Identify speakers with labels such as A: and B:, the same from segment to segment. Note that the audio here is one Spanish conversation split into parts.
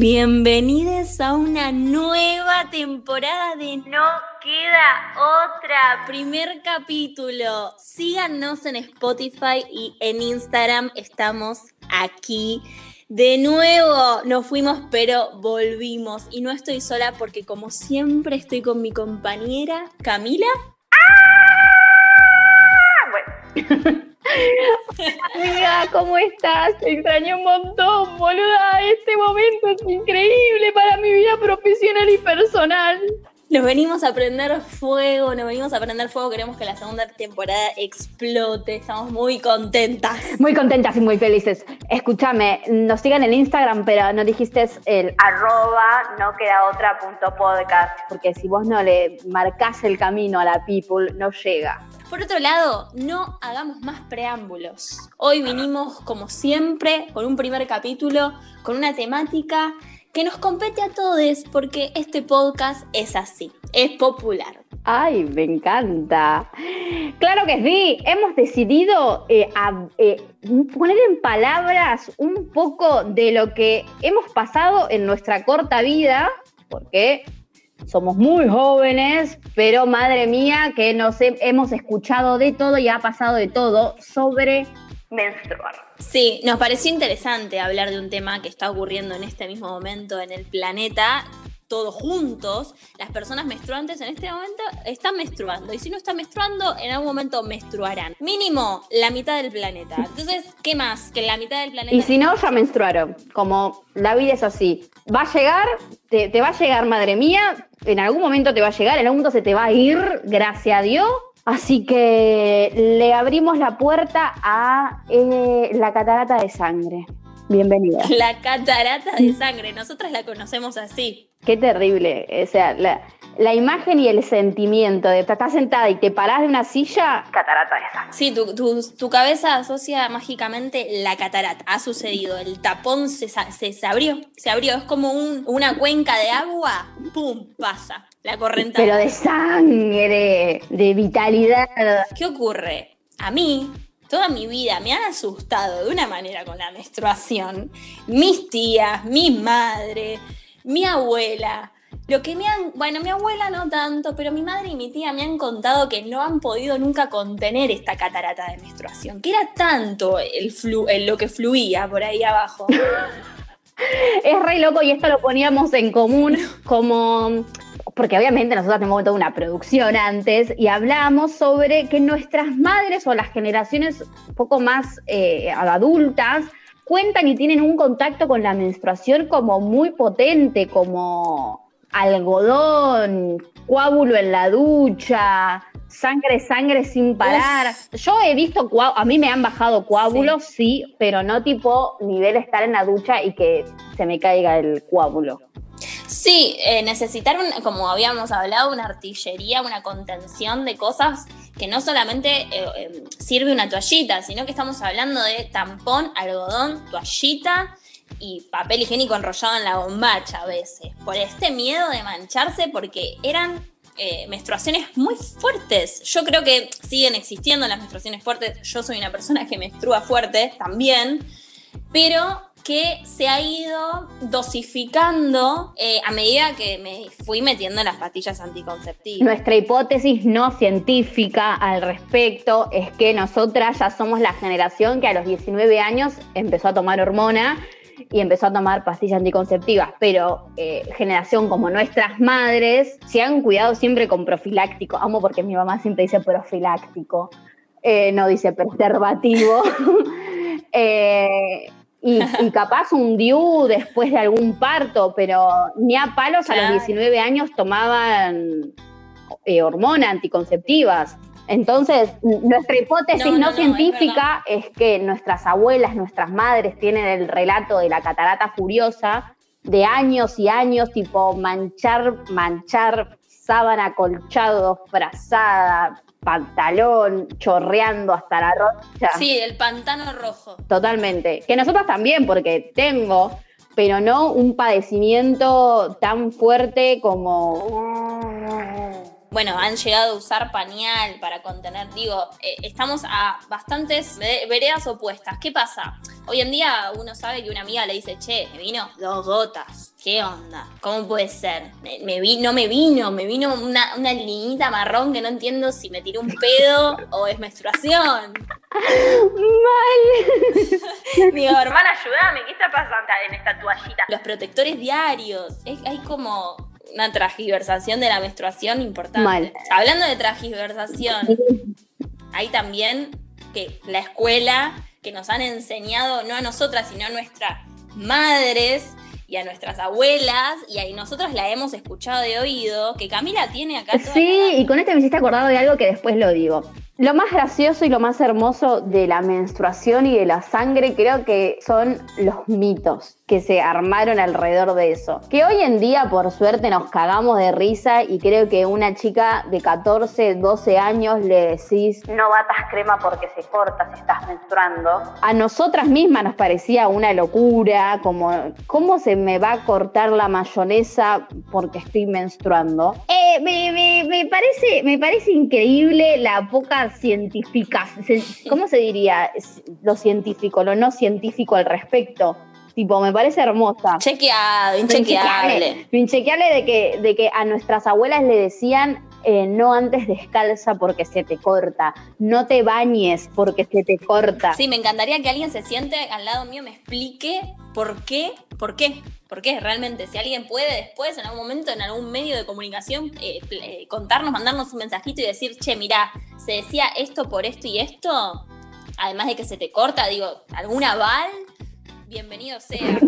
A: Bienvenidos a una nueva temporada de No Queda Otra, primer capítulo. Síganos en Spotify y en Instagram, estamos aquí. De nuevo nos fuimos, pero volvimos. Y no estoy sola porque como siempre estoy con mi compañera Camila.
B: ¡Ah! Bueno. Amiga, ¿cómo estás? Te extraño un montón, boluda. Este momento es increíble para mi vida profesional y personal.
A: Nos venimos a prender fuego, nos venimos a prender fuego. Queremos que la segunda temporada explote. Estamos muy contentas.
B: Muy contentas y muy felices. Escúchame, nos sigan en Instagram, pero no dijiste el arroba no queda otra punto podcast, porque si vos no le marcás el camino a la people, no llega.
A: Por otro lado, no hagamos más preámbulos. Hoy vinimos, como siempre, con un primer capítulo, con una temática que nos compete a todos porque este podcast es así, es popular.
B: Ay, me encanta. Claro que sí, hemos decidido eh, eh, poner en palabras un poco de lo que hemos pasado en nuestra corta vida, porque somos muy jóvenes, pero madre mía que nos hemos escuchado de todo y ha pasado de todo sobre menstruar.
A: Sí, nos pareció interesante hablar de un tema que está ocurriendo en este mismo momento en el planeta, todos juntos. Las personas menstruantes en este momento están menstruando y si no están menstruando, en algún momento menstruarán. Mínimo la mitad del planeta. Entonces, ¿qué más que la mitad del planeta?
B: Y si no, ya menstruaron. Como la vida es así. Va a llegar, te, va a llegar, madre mía, en algún momento te va a llegar, en algún momento se te va a ir, gracias a Dios Así que le abrimos la puerta a eh, la catarata de sangre. Bienvenida.
A: La catarata de sangre, nosotras la conocemos así.
B: Qué terrible. O sea, la, imagen y el sentimiento de estás sentada y te parás de una silla, catarata de sangre.
A: Sí, tu, cabeza asocia mágicamente la catarata. Ha sucedido, el tapón se, se, abrió, se abrió. Es como una cuenca de agua, ¡pum! pasa la corriente.
B: Pero de sangre, de vitalidad.
A: ¿Qué ocurre? A mí, toda mi vida me han asustado de una manera con la menstruación. Mis tías, mi madre, mi abuela. Lo que me han, bueno, mi abuela no tanto, pero mi madre y mi tía me han contado que no han podido nunca contener esta catarata de menstruación, que era tanto el flu, lo que fluía por ahí abajo.
B: es re loco y esto lo poníamos en común como porque obviamente nosotros tenemos toda una producción antes y hablamos sobre que nuestras madres o las generaciones un poco más eh, adultas cuentan y tienen un contacto con la menstruación como muy potente, como algodón, coágulo en la ducha, sangre, sangre sin parar. Yo he visto, a mí me han bajado coágulos, sí. pero no tipo nivel estar en la ducha y que se me caiga el coágulo.
A: Sí, eh, necesitar, como habíamos hablado, una artillería, una contención de cosas que no solamente eh, em, sirve una toallita, sino que estamos hablando de tampón, algodón, toallita y papel higiénico enrollado en la bombacha a veces, por este miedo de mancharse porque eran eh, menstruaciones muy fuertes. Yo creo que siguen existiendo las menstruaciones fuertes, yo soy una persona que menstrua fuerte también, pero que se ha ido dosificando eh, a medida que me fui metiendo en las pastillas anticonceptivas.
B: Nuestra hipótesis no científica al respecto es que nosotras ya somos la generación que a los 19 años empezó a tomar hormona y empezó a tomar pastillas anticonceptivas, pero eh, generación como nuestras madres se han cuidado siempre con profiláctico. Amo porque mi mamá siempre dice profiláctico, eh, no dice preservativo. y, capaz un DIU después de algún parto, pero ni a palos a los 19 años tomaban eh, hormonas anticonceptivas. Entonces, nuestra hipótesis no, científica es, que nuestras abuelas, nuestras madres tienen el relato de la catarata furiosa de años y años, tipo manchar, manchar sábana, colchado, frazada, pantalón chorreando hasta la rocha.
A: Sí, el pantano rojo.
B: Totalmente. Que nosotros también, porque tengo, pero no un padecimiento tan fuerte como
A: bueno, han llegado a usar pañal para contener, digo, eh, estamos a bastantes veredas opuestas. ¿Qué pasa? Hoy en día uno sabe que una amiga le dice, che, me vino dos gotas. ¿Qué onda? ¿Cómo puede ser? Me, vi, no me vino, me vino una, una linita marrón que no entiendo si me tiró un pedo o es menstruación.
B: Mal.
A: Digo, hermana, ayúdame, ¿qué está pasando en esta toallita? Los protectores diarios. hay como una transgiversación de la menstruación importante. Mal. Hablando de transgiversación, hay también que la escuela que nos han enseñado, no a nosotras, sino a nuestras madres y a nuestras abuelas, y ahí nosotros la hemos escuchado de oído, que Camila tiene acá.
B: sí, y con este me hiciste acordado de algo que después lo digo. Lo más gracioso y lo más hermoso de la menstruación y de la sangre creo que son los mitos que se armaron alrededor de eso. Que hoy en día, por suerte, nos cagamos de risa y creo que una chica de 14, 12 años le decís, no batas crema porque se corta si estás menstruando. A nosotras mismas nos parecía una locura, como, ¿cómo se me va a cortar la mayonesa porque estoy menstruando? Eh, me, parece, me parece increíble la poca científica, ¿cómo se diría lo científico, lo no científico al respecto? Tipo, me parece hermosa.
A: Chequeado, inchequeable.
B: Inchequeable de que, de que a nuestras abuelas le decían eh, no antes descalza porque se te corta, no te bañes porque se te corta.
A: Sí, me encantaría que alguien se siente al lado mío, me explique por qué, por qué, por qué realmente. Si alguien puede después, en algún momento, en algún medio de comunicación, eh, eh, contarnos, mandarnos un mensajito y decir, che, mira, se decía esto por esto y esto, además de que se te corta, digo, ¿algún aval? Bienvenido sea.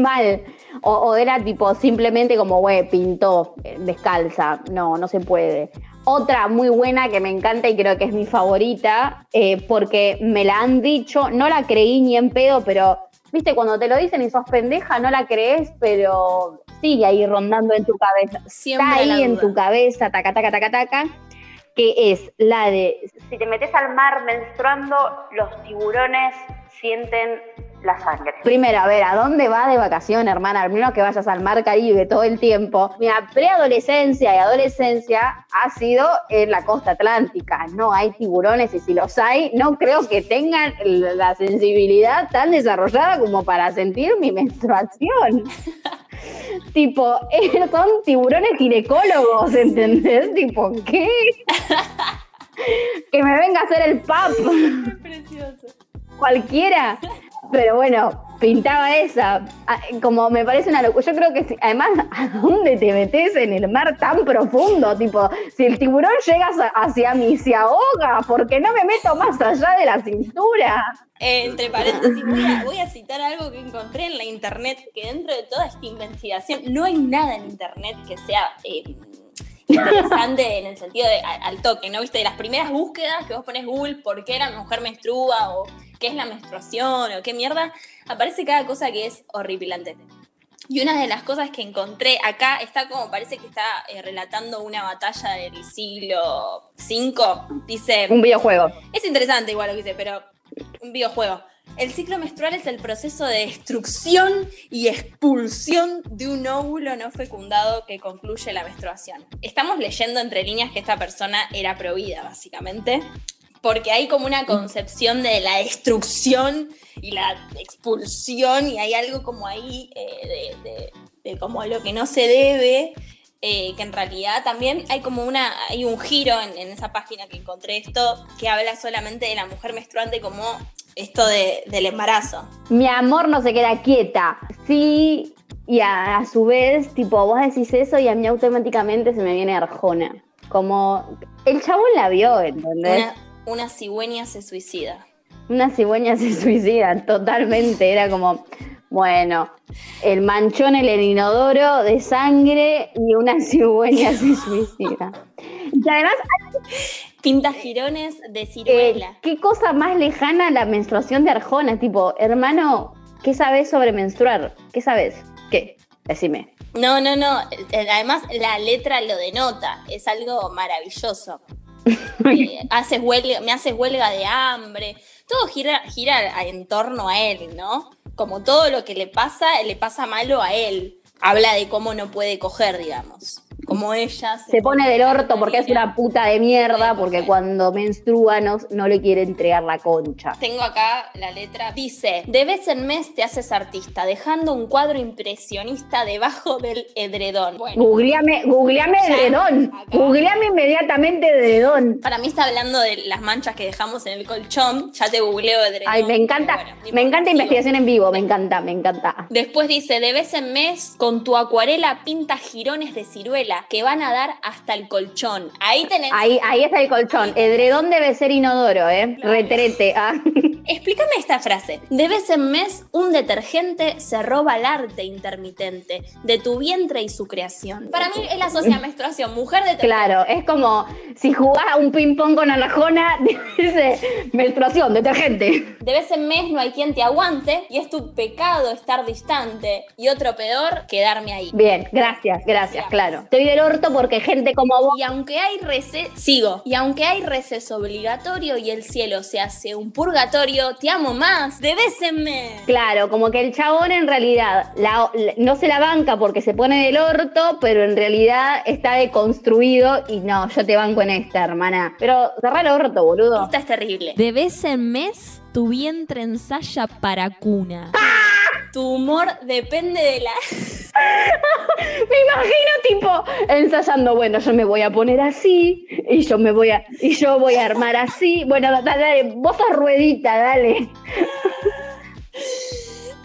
B: Mal. O, era tipo simplemente como, güey, pintó descalza. No, no se puede. Otra muy buena que me encanta y creo que es mi favorita, eh, porque me la han dicho, no la creí ni en pedo, pero, viste, cuando te lo dicen y sos pendeja, no la crees, pero sigue ahí rondando en tu cabeza. Siempre Está ahí en tu cabeza, taca, taca, taca, taca que es la de si te metes al mar menstruando, los tiburones sienten la sangre. Primero, a ver, ¿a dónde va de vacación, hermana? Al menos que vayas al mar Caribe todo el tiempo. Mi preadolescencia y adolescencia ha sido en la costa atlántica. No hay tiburones y si los hay, no creo que tengan la sensibilidad tan desarrollada como para sentir mi menstruación. tipo, son tiburones ginecólogos, ¿entendés? Tipo, ¿qué? que me venga a hacer el pap. Precioso. Cualquiera. Pero bueno, pintaba esa. Ah, como me parece una locura. Yo creo que además, ¿a dónde te metes en el mar tan profundo? Tipo, si el tiburón llega hacia mí se ahoga, ¿por qué no me meto más allá de la cintura?
A: Entre paréntesis, voy a, citar algo que encontré en la internet, que dentro de toda esta investigación, no hay nada en internet que sea eh, interesante en el sentido de al, toque, ¿no? Viste, de las primeras búsquedas que vos pones Google, ¿por qué la mujer menstrua? o qué es la menstruación o qué mierda, aparece cada cosa que es horripilante. Y una de las cosas que encontré acá está como parece que está eh, relatando una batalla del siglo V. Dice.
B: Un videojuego.
A: Es interesante igual lo que dice, pero un videojuego. El ciclo menstrual es el proceso de destrucción y expulsión de un óvulo no fecundado que concluye la menstruación. Estamos leyendo entre líneas que esta persona era prohibida, básicamente porque hay como una concepción de la destrucción y la expulsión y hay algo como ahí eh, de, como lo que no se debe, eh, que en realidad también hay como una, hay un giro en, esa página que encontré esto que habla solamente de la mujer menstruante como esto del embarazo.
B: Mi amor no se queda quieta, sí, y a, su vez, tipo, vos decís eso y a mí automáticamente se me viene Arjona. Como el chabón la vio, ¿entendés?
A: una cigüeña se suicida.
B: Una cigüeña se suicida, totalmente. Era como, bueno, el manchón en el inodoro de sangre y una cigüeña se suicida. Y además.
A: Pinta girones de ciruela.
B: Eh, ¿Qué cosa más lejana la menstruación de Arjona? Tipo, hermano, ¿qué sabes sobre menstruar? ¿Qué sabes? ¿Qué? Decime.
A: No, no, no. Además, la letra lo denota. Es algo maravilloso. haces huelga, me haces huelga de hambre. Todo gira, gira en torno a él, ¿no? Como todo lo que le pasa, le pasa malo a él. Habla de cómo no puede coger, digamos. Como ella.
B: Se, pone del orto porque es una puta de mierda, porque cuando menstrua no, no le quiere entregar la concha.
A: Tengo acá la letra. Dice, de vez en mes te haces artista, dejando un cuadro impresionista debajo del edredón.
B: Bueno, googleame, googleame edredón. Googleame inmediatamente edredón.
A: Para mí está hablando de las manchas que dejamos en el colchón. Ya te googleo edredón.
B: Ay, me encanta, me encanta investigación en vivo, me encanta, me encanta.
A: Después dice, de vez en mes, con tu acuarela pinta jirones de ciruela que van a dar hasta el colchón. Ahí tenés.
B: Ahí, ahí está el colchón. Edredón debe ser inodoro, ¿eh? Retrete. Ah.
A: Explícame esta frase. De vez en mes, un detergente se roba el arte intermitente de tu vientre y su creación. Para mí es la sociedad menstruación, mujer de
B: Claro, es como si jugás a un ping-pong con Anajona, dice menstruación, detergente.
A: De vez en mes no hay quien te aguante y es tu pecado estar distante. Y otro peor, quedarme ahí.
B: Bien, gracias, gracias, claro. Estoy del orto porque gente como vos.
A: Y aunque hay receso, sigo. Y aunque hay receso obligatorio y el cielo se hace un purgatorio, te amo más. De vez en mes.
B: Claro, como que el chabón en realidad no se la banca porque se pone del orto, pero en realidad está deconstruido y no, yo te banco en esta, hermana. Pero cerrá el orto, boludo.
A: Esta es terrible.
C: De vez en mes tu vientre ensaya para cuna.
A: Tu humor depende de la.
B: me imagino tipo ensayando, bueno, yo me voy a poner así y yo me voy a y yo voy a armar así. Bueno, dale, vos sos ruedita, dale.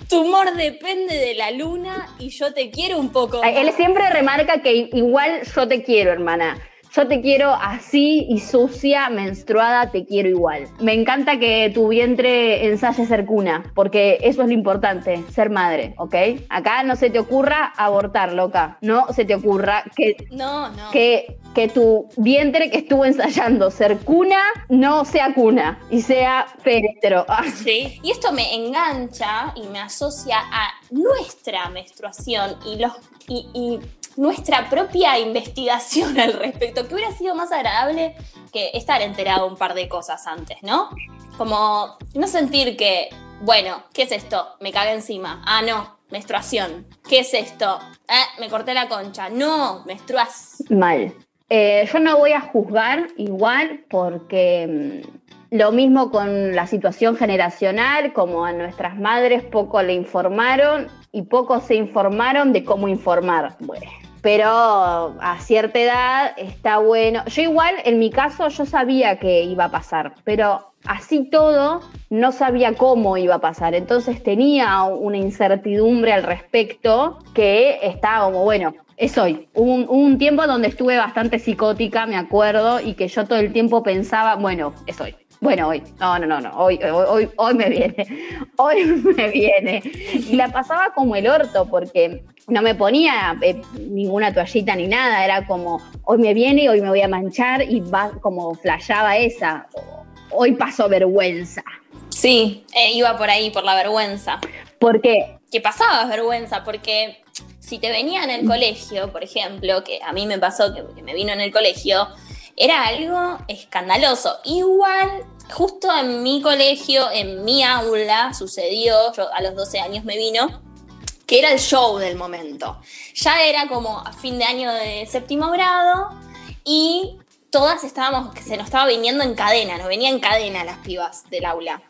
A: Tu humor depende de la luna y yo te quiero un poco.
B: Él siempre remarca que igual yo te quiero, hermana. Yo te quiero así y sucia, menstruada, te quiero igual. Me encanta que tu vientre ensaye ser cuna, porque eso es lo importante, ser madre, ¿ok? Acá no se te ocurra abortar, loca. No se te ocurra que,
A: no, no.
B: que, que tu vientre que estuvo ensayando ser cuna no sea cuna y sea péretro.
A: Sí, y esto me engancha y me asocia a nuestra menstruación y los y nuestra propia investigación al respecto, que hubiera sido más agradable que estar enterado un par de cosas antes, ¿no? Como no sentir que, bueno, ¿qué es esto? Me cagué encima. Ah, no, menstruación. ¿Qué es esto? Eh, me corté la concha. No, menstruas.
B: Mal. Eh, yo no voy a juzgar igual porque mm, lo mismo con la situación generacional, como a nuestras madres poco le informaron y poco se informaron de cómo informar. Bueno, pero a cierta edad está bueno. Yo igual, en mi caso, yo sabía que iba a pasar, pero así todo, no sabía cómo iba a pasar. Entonces tenía una incertidumbre al respecto que estaba como, bueno, es hoy. Un, tiempo donde estuve bastante psicótica, me acuerdo, y que yo todo el tiempo pensaba, bueno, es hoy. Bueno, hoy. No, no, no, no. Hoy, hoy, hoy me viene. Hoy me viene. Y la pasaba como el orto, porque no me ponía eh, ninguna toallita ni nada, era como, hoy me viene y hoy me voy a manchar y va como flashaba esa, hoy paso vergüenza.
A: Sí, eh, iba por ahí, por la vergüenza.
B: ¿Por qué?
A: ¿Qué pasaba vergüenza, porque si te venía en el colegio, por ejemplo, que a mí me pasó que, me vino en el colegio, era algo escandaloso. Igual, justo en mi colegio, en mi aula, sucedió, yo a los 12 años me vino, que era el show del momento. Ya era como a fin de año de séptimo grado y todas estábamos, que se nos estaba viniendo en cadena, nos venía en cadena las pibas del aula.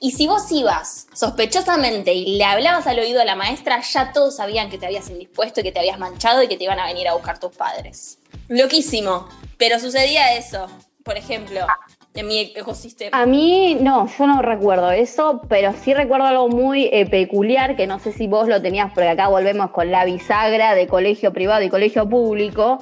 A: Y si vos ibas sospechosamente y le hablabas al oído a la maestra, ya todos sabían que te habías indispuesto y que te habías manchado y que te iban a venir a buscar tus padres. Loquísimo, pero sucedía eso, por ejemplo en mi ecosistema.
B: A mí, no, yo no recuerdo eso, pero sí recuerdo algo muy eh, peculiar, que no sé si vos lo tenías, porque acá volvemos con la bisagra de colegio privado y colegio público,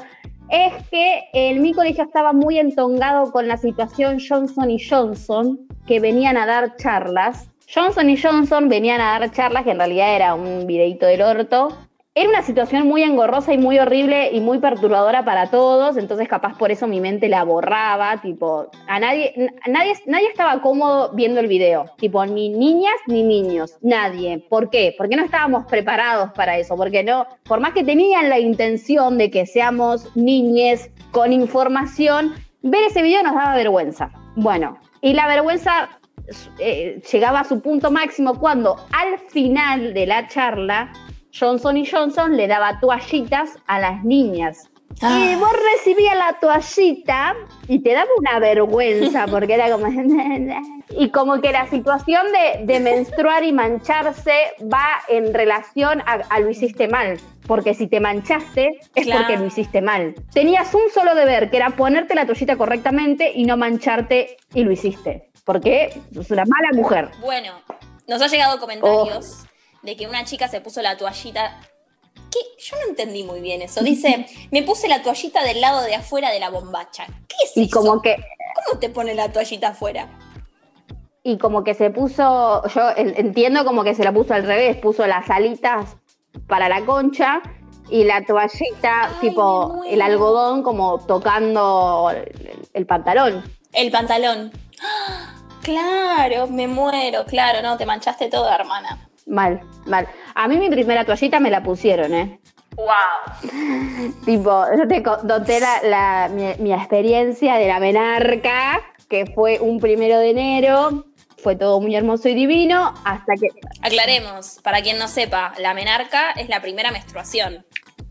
B: es que en mi colegio estaba muy entongado con la situación Johnson y Johnson, que venían a dar charlas. Johnson y Johnson venían a dar charlas, que en realidad era un videito del orto, era una situación muy engorrosa y muy horrible y muy perturbadora para todos, entonces capaz por eso mi mente la borraba, tipo, a nadie, nadie, nadie estaba cómodo viendo el video, tipo, ni niñas ni niños, nadie. ¿Por qué? Porque no estábamos preparados para eso, porque no, por más que tenían la intención de que seamos niñes con información, ver ese video nos daba vergüenza. Bueno, y la vergüenza eh, llegaba a su punto máximo cuando al final de la charla Johnson y Johnson le daba toallitas a las niñas Y
A: Ah.
B: vos recibías la toallita y te daba una vergüenza porque era como... y como que la situación de, de menstruar y mancharse va en relación a, a lo hiciste mal. Porque si te manchaste es
A: Claro.
B: porque lo hiciste mal. Tenías un solo deber, que era ponerte la toallita correctamente y no mancharte y lo hiciste. Porque sos una mala mujer.
A: Bueno, nos ha llegado comentarios
B: Oh.
A: De que una chica se puso la toallita. ¿Qué? Yo no entendí muy bien eso. Dice, me puse la toallita del lado de afuera de la bombacha. ¿Qué es
B: Y
A: eso?
B: como que
A: ¿Cómo te pone la toallita afuera?
B: y como que se puso, yo en- entiendo como que se la puso al revés, puso las alitas para la concha y la toallita,
A: Ay,
B: tipo el algodón, como tocando el, el pantalón.
A: El pantalón. ¡Ah! Claro, me muero, claro, no, te manchaste toda, hermana.
B: Mal, mal. A mí mi primera toallita me la pusieron, ¿eh?
A: ¡Wow!
B: Tipo, yo te conté la, la- mi, mi experiencia de la menarca, que fue un primero de enero, fue todo muy hermoso y divino, hasta que...
A: Aclaremos, para quien no sepa, la menarca es la primera menstruación.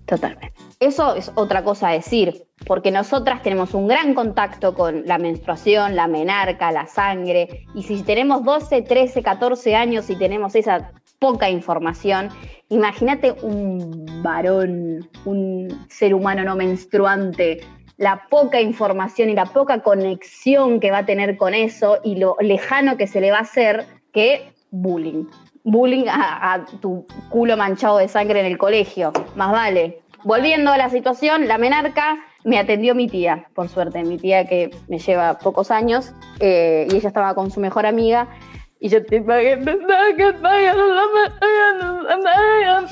B: Totalmente. Eso es otra cosa a decir, porque nosotras tenemos un gran contacto con la menstruación, la menarca, la sangre, y si tenemos 12, 13, 14 años y tenemos esa poca información, imagínate un varón, un ser humano no menstruante, la poca información y la poca conexión que va a tener con eso y lo lejano que se le va a hacer que bullying. Bullying a, a tu culo manchado de sangre en el colegio, más vale. Volviendo a la situación, la menarca me atendió mi tía, por suerte, mi tía que me lleva pocos años, eh, y ella estaba con su mejor amiga, y yo te pagué,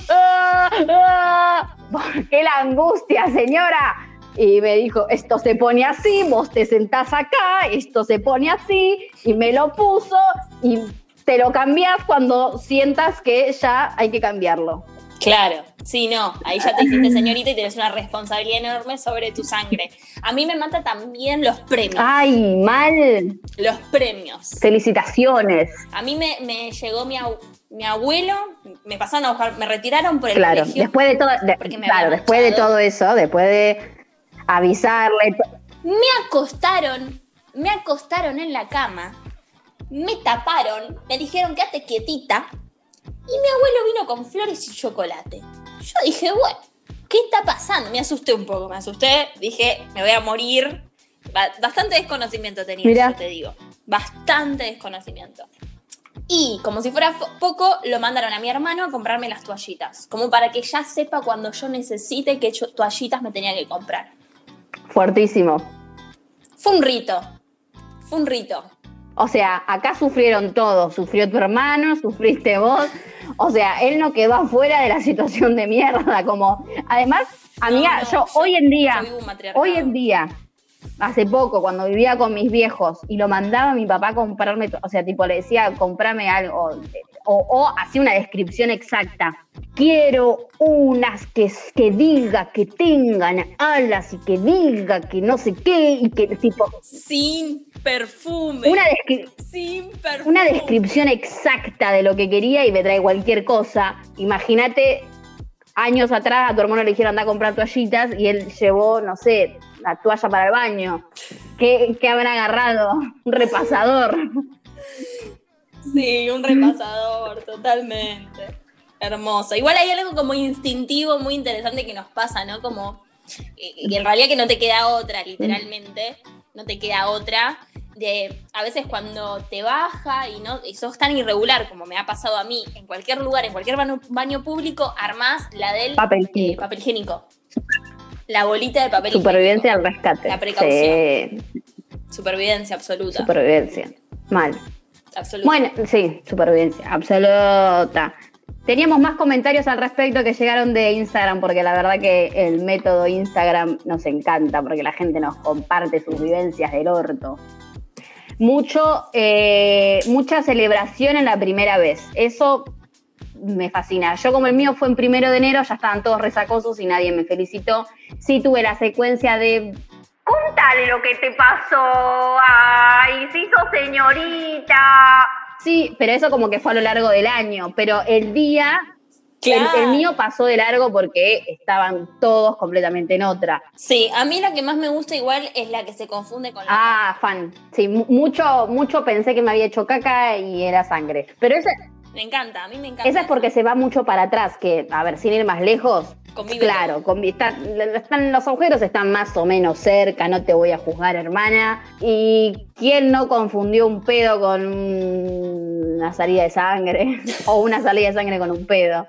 B: ah, ah. ¿Por qué la angustia, señora? Y me dijo, esto se pone así, vos te sentás acá, esto se pone así, y me lo puso, y te lo cambiás cuando sientas que ya hay que cambiarlo.
A: Claro, sí, no, ahí ya te hiciste señorita y tienes una responsabilidad enorme sobre tu sangre. A mí me mata también los premios.
B: Ay, mal.
A: Los premios.
B: Felicitaciones.
A: A mí me, me llegó mi, abu- mi abuelo, me pasaron a buscar, me retiraron por el
B: Claro,
A: colegio.
B: después de todo, de- claro, después de todo eso, después de avisarle,
A: Me acostaron, me acostaron en la cama, me taparon, me dijeron quédate quietita y mi abuelo vino con flores y chocolate. Yo dije, bueno, ¿qué está pasando? Me asusté un poco, me asusté, dije, me voy a morir. Ba- Bastante desconocimiento tenía,
B: Mirá.
A: yo te digo. Bastante desconocimiento. Y como si fuera poco, lo mandaron a mi hermano a comprarme las toallitas. Como para que ya sepa cuando yo necesite qué toallitas me tenía que comprar.
B: fuertísimo.
A: Fue un rito. Fue un rito.
B: O sea, acá sufrieron todos. Sufrió tu hermano, sufriste vos. O sea, él no quedó afuera de la situación de mierda. Como, además, amiga,
A: No, no,
B: yo, hoy en día, hoy en día, hace poco, cuando vivía con mis viejos y lo mandaba a mi papá a comprarme, o sea, tipo le decía, comprame algo, o, o hacía una descripción exacta. Quiero unas que, que diga que tengan alas y que diga que no sé qué, y que tipo,
A: Sin perfume.
B: una descripción.
A: Sin perfume.
B: una descripción exacta de lo que quería y me trae cualquier cosa. Imagínate, años atrás a tu hermano le dijeron anda a comprar toallitas y él llevó, no sé, la toalla para el baño. ¿Qué, qué habrá agarrado? Un repasador.
A: Sí, un repasador, totalmente. Hermoso. Igual hay algo como instintivo muy interesante que nos pasa, ¿no? Como y en realidad que no te queda otra, literalmente, no te queda otra. De a veces cuando te baja y no y sos tan irregular como me ha pasado a mí en cualquier lugar, en cualquier baño, baño público, armás la del
B: Papel
A: eh,
B: higiénico.
A: papel higiénico. La bolita de papel
B: Supervivencia al
A: higiénico.
B: rescate.
A: La precaución.
B: Sí,
A: Supervivencia absoluta.
B: supervivencia. Mal.
A: absoluta.
B: Bueno, sí, supervivencia, absoluta. Teníamos más comentarios al respecto que llegaron de Instagram, porque la verdad que el método Instagram nos encanta, porque la gente nos comparte sus vivencias del orto. Mucho, eh, mucha celebración en la primera vez. Eso me fascina. Yo como el mío fue en primero de enero, ya estaban todos resacosos y nadie me felicitó. Sí tuve la secuencia de Contale lo que te pasó. Ay, se hizo señorita. Sí, pero eso como que fue a lo largo del año. Pero el día El- El,
A: Claro.
B: mío pasó de largo porque estaban todos completamente en otra.
A: Sí, a mí la que más me gusta igual es la que se confunde con la
B: Ah, fan. Sí, mu- mucho, mucho pensé que me había hecho caca y era sangre. Pero esa,
A: Me encanta, a mí me encanta.
B: esa es porque se va mucho para atrás, que, a ver, sin ir más lejos, Claro, convi- están- los agujeros están más o menos cerca, no te voy a juzgar, hermana. ¿Y quién no confundió un pedo con una salida de sangre? o una salida de sangre con un pedo.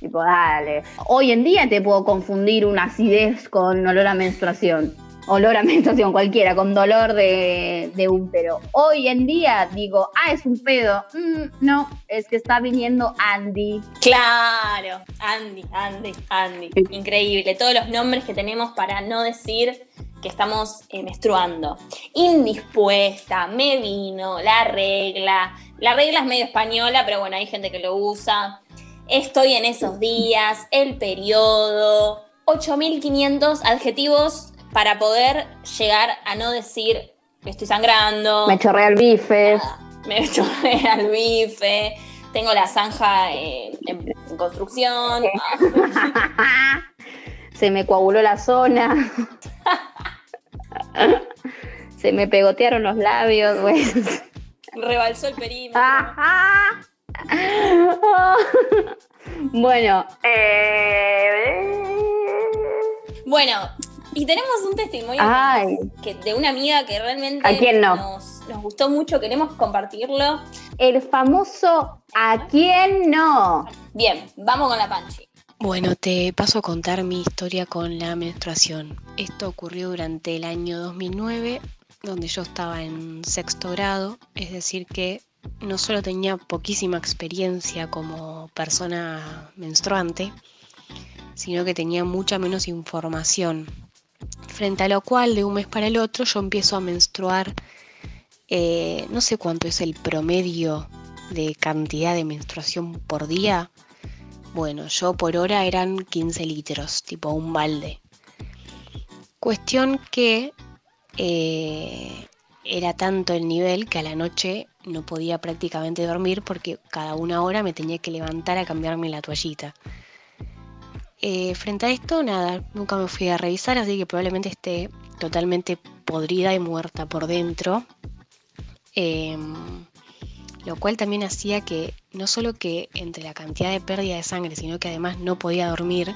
B: Dale. Hoy en día te puedo confundir una acidez con olor a menstruación. Olor a menstruación cualquiera, con dolor de, de útero. Hoy en día digo, ah, es un pedo. Mm, no, es que está viniendo Andy.
A: Claro, Andy, Andy, Andy. Increíble. Todos los nombres que tenemos para no decir que estamos eh, menstruando. Indispuesta, me vino, la regla. La regla es medio española, pero bueno, hay gente que lo usa. Estoy en esos días, el periodo. 8500 adjetivos para poder llegar a no decir que estoy sangrando.
B: Me chorrea el bife.
A: Me chorrea el bife, tengo la zanja eh, en, en construcción.
B: Se me coaguló la zona. Se me pegotearon los labios, güey.
A: Rebalsó el perímetro.
B: Bueno, eh,
A: Bueno, y tenemos un testimonio
B: Ay.
A: que, de una amiga que realmente
B: ¿A quién no?
A: nos, nos gustó mucho, queremos compartirlo.
B: el famoso ¿a quién no?
A: Bien, vamos con la Panchi.
D: Bueno, te paso a contar mi historia con la menstruación. Esto ocurrió durante el año 2009, donde yo estaba en sexto grado, es decir que no solo tenía poquísima experiencia como persona menstruante, sino que tenía mucha menos información. Frente a lo cual, de un mes para el otro, yo empiezo a menstruar, eh, no sé cuánto es el promedio de cantidad de menstruación por día, bueno, yo por hora eran 15 litros, tipo un balde. Cuestión que eh, era tanto el nivel que a la noche no podía prácticamente dormir porque cada una hora me tenía que levantar a cambiarme la toallita. Eh, frente a esto, nada, nunca me fui a revisar, así que probablemente esté totalmente podrida y muerta por dentro. Em, lo cual también hacía que no solo que entre la cantidad de pérdida de sangre, sino que además no podía dormir,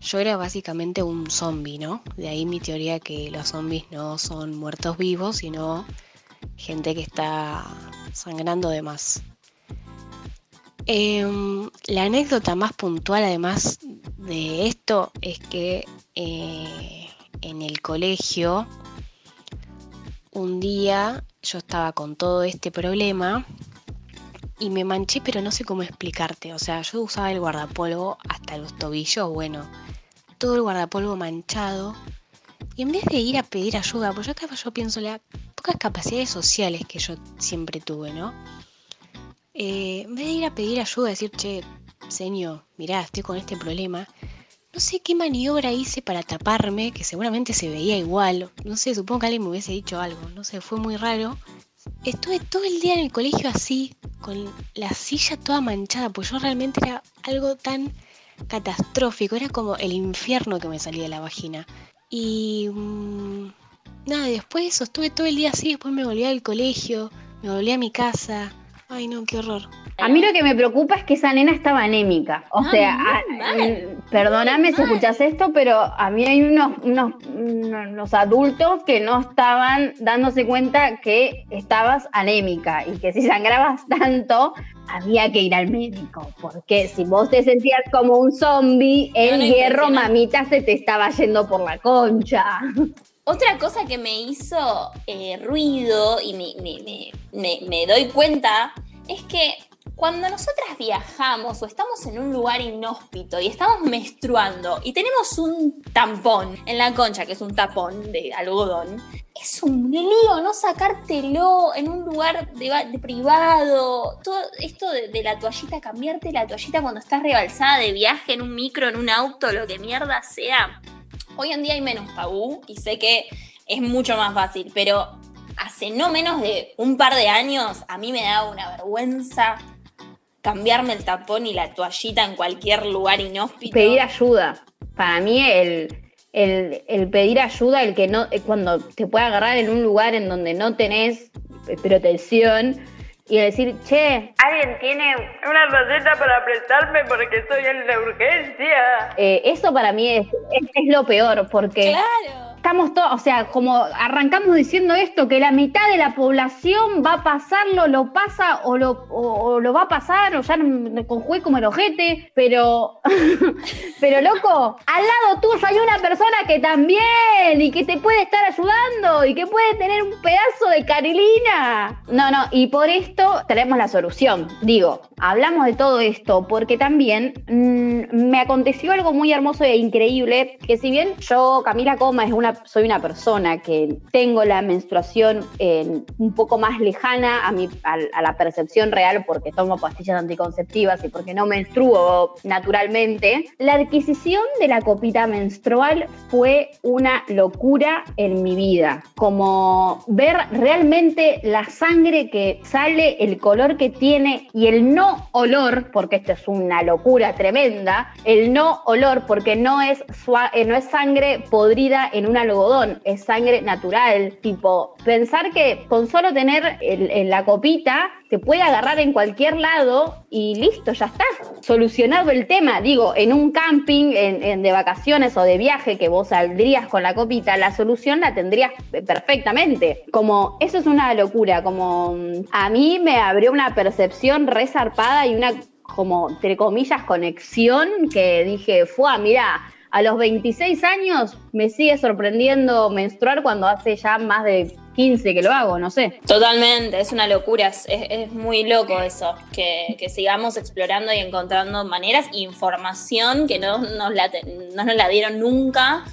D: yo era básicamente un zombie, ¿no? De ahí mi teoría que los zombies no son muertos vivos, sino gente que está sangrando de más. Em, la anécdota más puntual además de esto es que eh, en el colegio un día yo estaba con todo este problema y me manché, pero no sé cómo explicarte. O sea, yo usaba el guardapolvo hasta los tobillos, bueno, todo el guardapolvo manchado. Y en vez de ir a pedir ayuda, pues yo estaba, yo pienso las pocas capacidades sociales que yo siempre tuve, ¿no? Eh, en vez de ir a pedir ayuda, decir, che, señor, mirá, estoy con este problema. No sé qué maniobra hice para taparme, que seguramente se veía igual. No sé, supongo que alguien me hubiese dicho algo. No sé, fue muy raro. Estuve todo el día en el colegio así, con la silla toda manchada, pues yo realmente era algo tan catastrófico, era como el infierno que me salía de la vagina. Y mm, nada, después de eso estuve todo el día así, después me volví al colegio, me volví a mi casa. Ay no, qué horror.
B: A mí lo que me preocupa es que esa nena estaba anémica. O
A: Ah,
B: sea,
A: muy
B: a-
A: mal,
B: mm, perdóname si escuchas esto, pero a mí hay unos, unos, unos adultos que no estaban dándose cuenta que estabas anémica y que si sangrabas tanto, había que ir al médico. Porque si vos te sentías como un zombie, el
A: No, no,
B: hierro, mamita, se te estaba yendo por la concha.
A: Otra cosa que me hizo eh, ruido y me, doy cuenta es que cuando nosotras viajamos o estamos en un lugar inhóspito y estamos menstruando y tenemos un tampón en la concha, que es un tapón de algodón, es un lío no sacártelo en un lugar privado. Todo esto de la toallita, cambiarte la toallita cuando estás rebalsada de viaje en un micro, en un auto, lo que mierda sea. Hoy en día hay menos tabú y sé que es mucho más fácil, pero hace no menos de un par de años a mí me daba una vergüenza cambiarme el tapón y la toallita en cualquier lugar inhóspito.
B: Pedir ayuda. Para mí el, el, pedir ayuda, el que no, eh, cuando te puede agarrar en un lugar en donde no tenés protección y decir, che,
E: ¿Alguien tiene una receta para prestarme porque estoy en la urgencia?
B: eh, eso para mí es, es, es lo peor, porque
A: Claro.
B: Estamos todos, o sea, como arrancamos diciendo esto, que la mitad de la población va a pasarlo, lo pasa o lo, o, lo va a pasar, o ya me conjugué como el ojete, pero, pero loco, al lado tuyo hay una persona que también y que te puede estar ayudando y que puede tener un pedazo de carilina. No, no, y por esto tenemos la solución. Digo, hablamos de todo esto porque también mm, me aconteció algo muy hermoso e increíble, que si bien yo, Camila Coma, es una, soy una persona que tengo la menstruación eh, un poco más lejana a, mi, a, la percepción real porque tomo pastillas anticonceptivas y porque no menstruo naturalmente, la adquisición de la copita menstrual fue una locura en mi vida. Como ver realmente la sangre que sale, el color que tiene y el no olor, porque esto es una locura tremenda, el no olor porque no es, eh, no es sangre podrida en un algodón, es sangre natural. Tipo, pensar que con solo tener el- la copita te puede agarrar en cualquier lado y listo, ya está. Solucionado el tema. Digo, en un camping en- en de vacaciones o de viaje que vos saldrías con la copita, la solución la tendrías perfectamente. Como, eso es una locura. Como a mí me abrió una percepción resarpada y una, como, entre comillas, conexión que dije, fue, mira. A los 26 años me sigue sorprendiendo menstruar cuando hace ya más de 15 que lo hago, no sé.
A: Totalmente, es una locura, es, muy loco eso, que, que sigamos explorando y encontrando maneras, información que no nos, la, no nos la dieron nunca.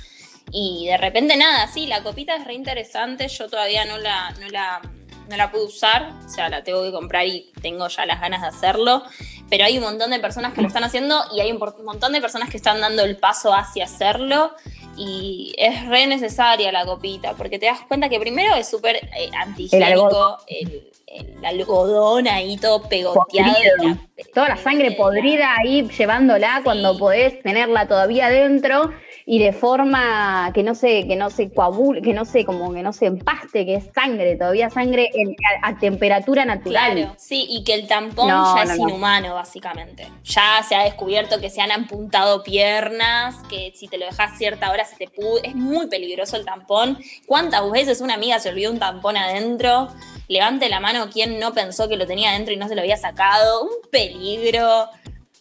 A: Y de repente nada, sí, la copita es re interesante, yo todavía no la, no la, no la pude usar, o sea, la tengo que comprar y tengo ya las ganas de hacerlo, pero hay un montón de personas que lo están haciendo y hay un montón de personas que están dando el paso hacia hacerlo y es re necesaria la copita, porque te das cuenta que primero es súper eh, antihigiénico, el, el algodón ahí todo pegoteado. La-
B: Toda la sangre
A: la-
B: podrida ahí llevándola
A: Sí.
B: cuando podés tenerla todavía dentro y de forma que no se, que no se coagule, que no se, como que no se empaste, que es sangre, todavía sangre en- a, a temperatura natural.
A: Claro, sí, y que el tampón
B: No,
A: ya
B: no,
A: es
B: no.
A: inhumano, básicamente. Ya se ha descubierto que se han apuntado piernas, que si te lo dejas cierta hora se te pude. Es muy peligroso el tampón. ¿Cuántas veces una amiga se olvidó un tampón adentro? Levante la mano quien no pensó que lo tenía adentro y no se lo había sacado. Un peligro.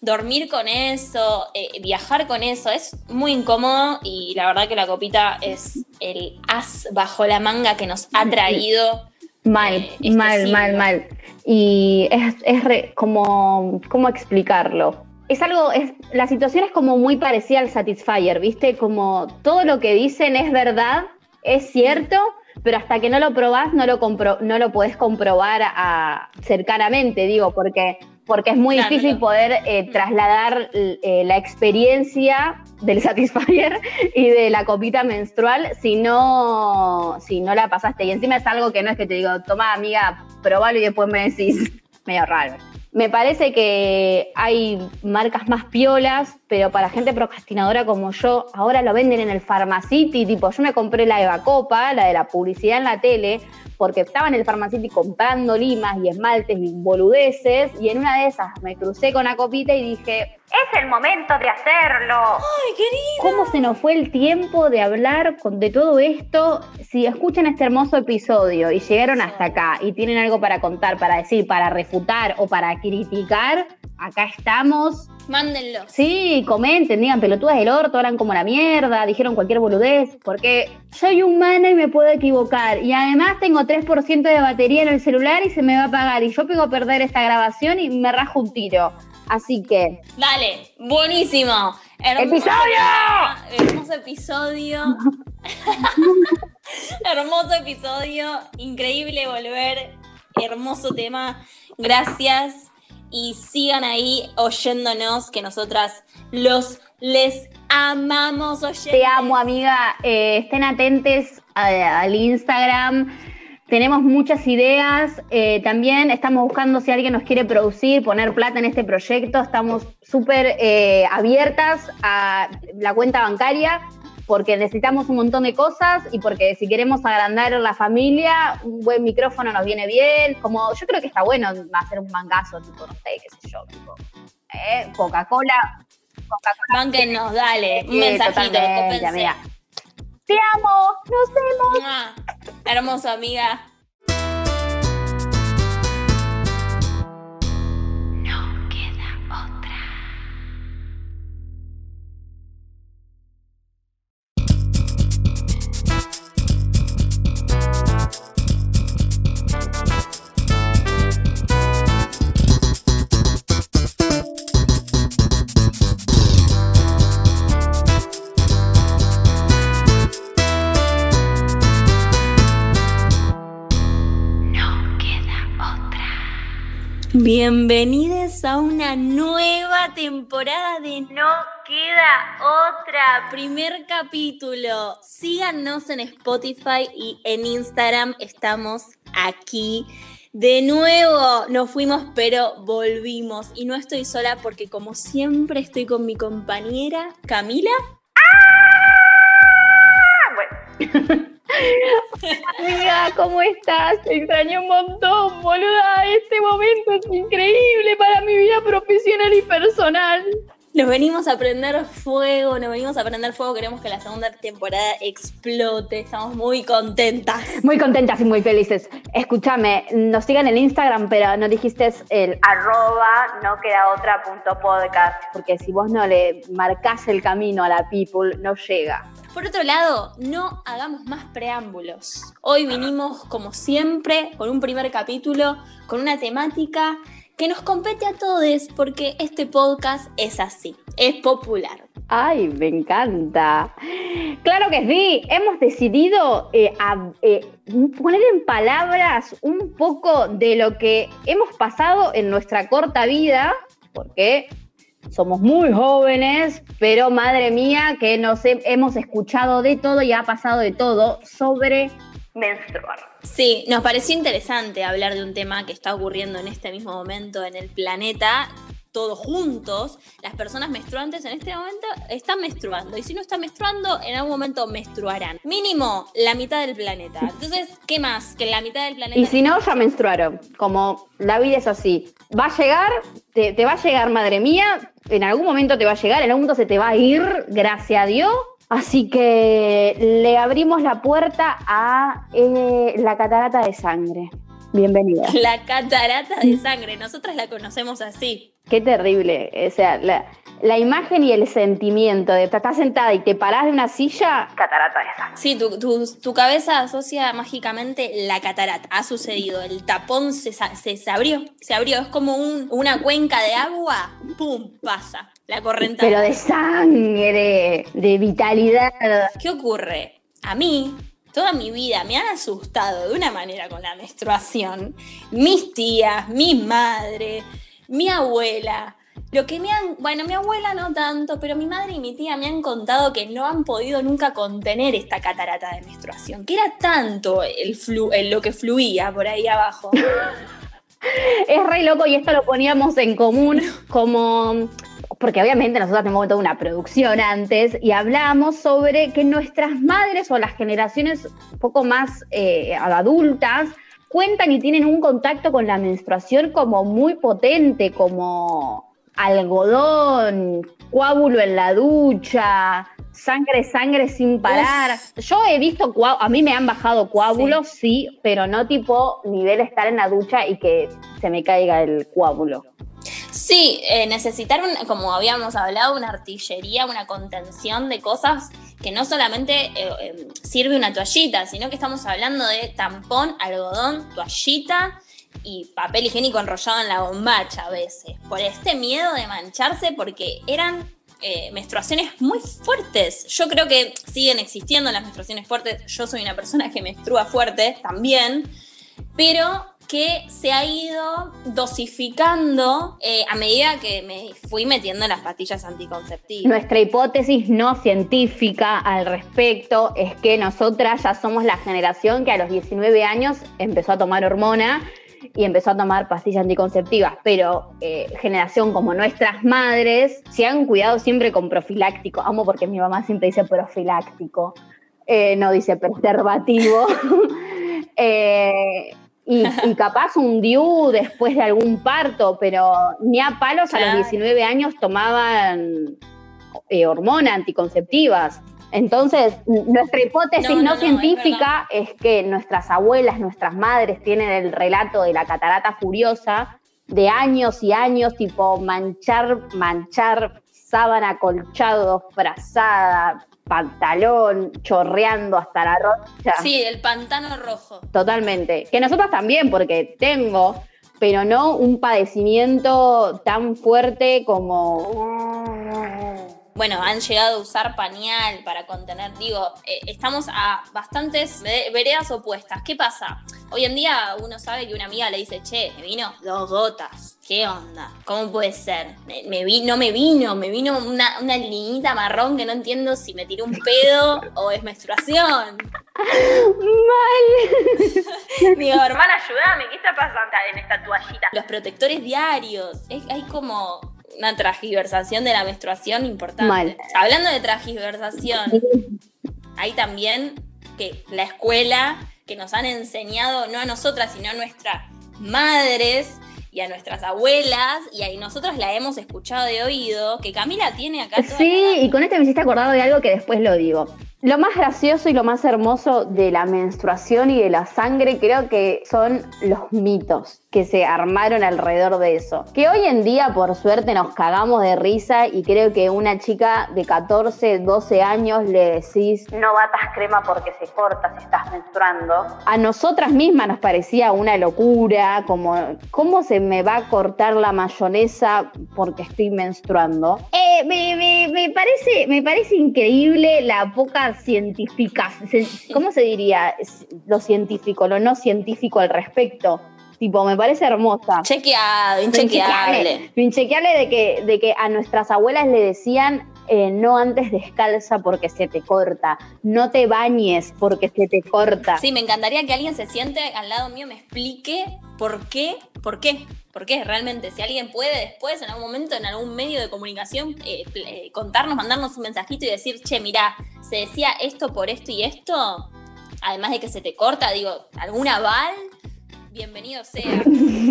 A: Dormir con eso, eh, viajar con eso, es muy incómodo y la verdad que la copita es el as bajo la manga que nos ha traído
B: Mal,
A: Eh, este
B: mal,
A: siglo.
B: mal, mal. Y es, es re- como, ¿cómo explicarlo? Es algo, es, la situación es como muy parecida al Satisfyer, ¿viste? Como todo lo que dicen es verdad, es cierto, pero hasta que no lo probás no lo, compro, no lo podés comprobar a, cercanamente, digo, porque, porque es muy
A: Claro,
B: difícil
A: no.
B: poder eh, trasladar eh, la experiencia del Satisfyer y de la copita menstrual si no, si no la pasaste. Y encima es algo que no es que te digo, toma amiga, probalo y después me decís, medio raro. Me parece que hay marcas más piolas, pero para gente procrastinadora como yo, ahora lo venden en el Pharmacity, tipo, yo me compré la Eva Copa, la de la publicidad en la tele, porque estaba en el Pharmacity comprando limas y esmaltes y boludeces, y en una de esas me crucé con la copita y dije,
E: Es el momento de hacerlo.
A: ¡Ay, querido!
B: ¿Cómo se nos fue el tiempo de hablar con- de todo esto? Si escuchan este hermoso episodio y llegaron hasta acá y tienen algo para contar, para decir, para refutar o para criticar, acá estamos.
A: Mándenlo.
B: Sí, comenten, digan pelotudas del orto, hablan como la mierda, dijeron cualquier boludez, porque soy humana y me puedo equivocar. Y además tengo 3% de batería en el celular y se me va a apagar. Y yo pego a perder esta grabación y me rajo un tiro. Así que,
A: Dale, buenísimo. Hermoso
B: ¡Episodio!
A: Hermoso episodio. hermoso episodio. Increíble volver. Hermoso tema. Gracias. Y sigan ahí oyéndonos, que nosotras los les amamos oyentes.
B: Te amo, amiga. Eh, estén atentes a- al Instagram. Tenemos muchas ideas. eh, también estamos buscando si alguien nos quiere producir, poner plata en este proyecto. Estamos súper eh, abiertas a la cuenta bancaria porque necesitamos un montón de cosas y porque si queremos agrandar la familia, un buen micrófono nos viene bien. Como yo creo que está bueno hacer un mangazo, tipo, no sé, qué sé yo, tipo, eh, Coca-Cola. Coca-Cola.
A: Bánquennos, dale. Un
B: Sí,
A: mensajito,
B: amiga. Te amo, nos vemos.
A: Mua. Hermoso, amiga. Bienvenidos a una nueva temporada de No Queda Otra, primer capítulo. Síganos en Spotify y en Instagram, estamos aquí. De nuevo nos fuimos, pero volvimos. Y no estoy sola porque como siempre estoy con mi compañera Camila.
B: Amiga, ¿cómo estás? Te extrañé un montón, boluda. Este momento es increíble para mi vida profesional y personal.
A: Nos venimos a prender fuego, nos venimos a prender fuego. Queremos que la segunda temporada explote. Estamos muy contentas.
B: Muy contentas y muy felices. Escúchame, nos sigan en Instagram, pero no dijiste el arroba no queda otra punto podcast, porque si vos no le marcás el camino a la people, no llega.
A: Por otro lado, no hagamos más preámbulos. Hoy vinimos, como siempre, con un primer capítulo, con una temática que nos compete a todos, porque este podcast es así, es popular.
B: Ay, me encanta. Claro que sí, hemos decidido eh, eh, poner en palabras un poco de lo que hemos pasado en nuestra corta vida, porque somos muy jóvenes, pero madre mía que nos he- hemos escuchado de todo y ha pasado de todo sobre menstruar.
A: Sí, nos pareció interesante hablar de un tema que está ocurriendo en este mismo momento en el planeta. Todos juntos, las personas menstruantes en este momento están menstruando. Y si no están menstruando, en algún momento menstruarán. Mínimo la mitad del planeta. Entonces, ¿qué más? Que la mitad del planeta.
B: Y si no, ya menstruaron. Como la vida es así. Va a llegar, te, te va a llegar, madre mía. En algún momento te va a llegar, en algún momento se te va a ir, gracias a Dios. Así que le abrimos la puerta a eh, la catarata de sangre. Bienvenida.
A: La catarata de sangre, nosotras la conocemos así.
B: Qué terrible. O sea, la, la imagen y el sentimiento de estás sentada y te parás de una silla. Catarata sangre.
A: Sí, tu, tu- tu cabeza asocia mágicamente la catarata. Ha sucedido, el tapón se, se, se abrió, se abrió. Es como un- una cuenca de agua, ¡pum! pasa la corriente.
B: Pero de sangre, de vitalidad.
A: ¿Qué ocurre? A mí, toda mi vida me han asustado de una manera con la menstruación. Mis tías, mi madre, mi abuela. Lo que me han, bueno, mi abuela no tanto, pero mi madre y mi tía me han contado que no han podido nunca contener esta catarata de menstruación, que era tanto el flu, el- lo que fluía por ahí abajo.
B: Es re loco y esto lo poníamos en común como porque obviamente nosotros tenemos toda una producción antes y hablamos sobre que nuestras madres o las generaciones un poco más eh, adultas cuentan y tienen un contacto con la menstruación como muy potente, como algodón, coágulo en la ducha, sangre, sangre sin parar. Yo he visto, a mí me han bajado coágulos, sí. pero no tipo nivel estar en la ducha y que se me caiga el coágulo.
A: Sí, eh, necesitar, un- como habíamos hablado, una artillería, una contención de cosas que no solamente eh, eh, sirve una toallita, sino que estamos hablando de tampón, algodón, toallita y papel higiénico enrollado en la bombacha a veces, por este miedo de mancharse porque eran eh, menstruaciones muy fuertes. Yo creo que siguen existiendo las menstruaciones fuertes, yo soy una persona que menstrua fuerte también, pero que se ha ido dosificando eh, a medida que me fui metiendo las pastillas anticonceptivas.
B: Nuestra hipótesis no científica al respecto es que nosotras ya somos la generación que a los 19 años empezó a tomar hormona y empezó a tomar pastillas anticonceptivas, pero eh, generación como nuestras madres se han cuidado siempre con profiláctico. Amo porque mi mamá siempre dice profiláctico, eh, no dice preservativo. y, y, capaz un DIU después de algún parto, pero ni a palos a los 19 años tomaban hormonas anticonceptivas. Entonces, nuestra hipótesis no, no, no científica es, es, que nuestras abuelas, nuestras madres tienen el relato de la catarata furiosa de años y años, tipo manchar, manchar sábana, colchado, frazada, pantalón, chorreando hasta la rocha.
A: Sí, el pantano rojo.
B: Totalmente. Que nosotros también, porque tengo, pero no un padecimiento tan fuerte como
A: bueno, han llegado a usar pañal para contener, digo, eh, estamos a bastantes veredas opuestas. ¿Qué pasa? Hoy en día uno sabe que una amiga le dice, che, me vino dos gotas. ¿Qué onda? ¿Cómo puede ser? Me, me vi, no me vino, me vino una, una linita marrón que no entiendo si me tiró un pedo o es menstruación.
B: Mal.
A: Digo, hermana, ayúdame, ¿qué está pasando en esta toallita? Los protectores diarios, es, hay como una transgiversación de la menstruación importante.
B: Mal.
A: Hablando de transgiversación, hay también que la escuela que nos han enseñado, no a nosotras, sino a nuestras madres y a nuestras abuelas, y ahí nosotros la hemos escuchado de oído, que Camila tiene acá.
B: Sí, y con este me hiciste acordado de algo que después lo digo. Lo más gracioso y lo más hermoso de la menstruación y de la sangre creo que son los mitos que se armaron alrededor de eso. Que hoy en día, por suerte, nos cagamos de risa y creo que una chica de 14, 12 años le decís no batas crema porque se corta si estás menstruando. A nosotras mismas nos parecía una locura, como ¿cómo se me va a cortar la mayonesa porque estoy menstruando? Eh, me, me, me, parece, me parece increíble la poca científica, ¿cómo se diría lo científico, lo no científico al respecto? Tipo, me parece hermosa.
A: Chequeado, inchequeable.
B: Inchequeable de que, de que a nuestras abuelas le decían eh, no antes descalza porque se te corta, no te bañes porque se te corta.
A: Sí, me encantaría que alguien se siente al lado mío, me explique por qué, por qué, por qué realmente. Si alguien puede después, en algún momento, en algún medio de comunicación, eh, eh, contarnos, mandarnos un mensajito y decir, che, mira, se decía esto por esto y esto, además de que se te corta, digo, ¿algún aval? Bienvenido sea.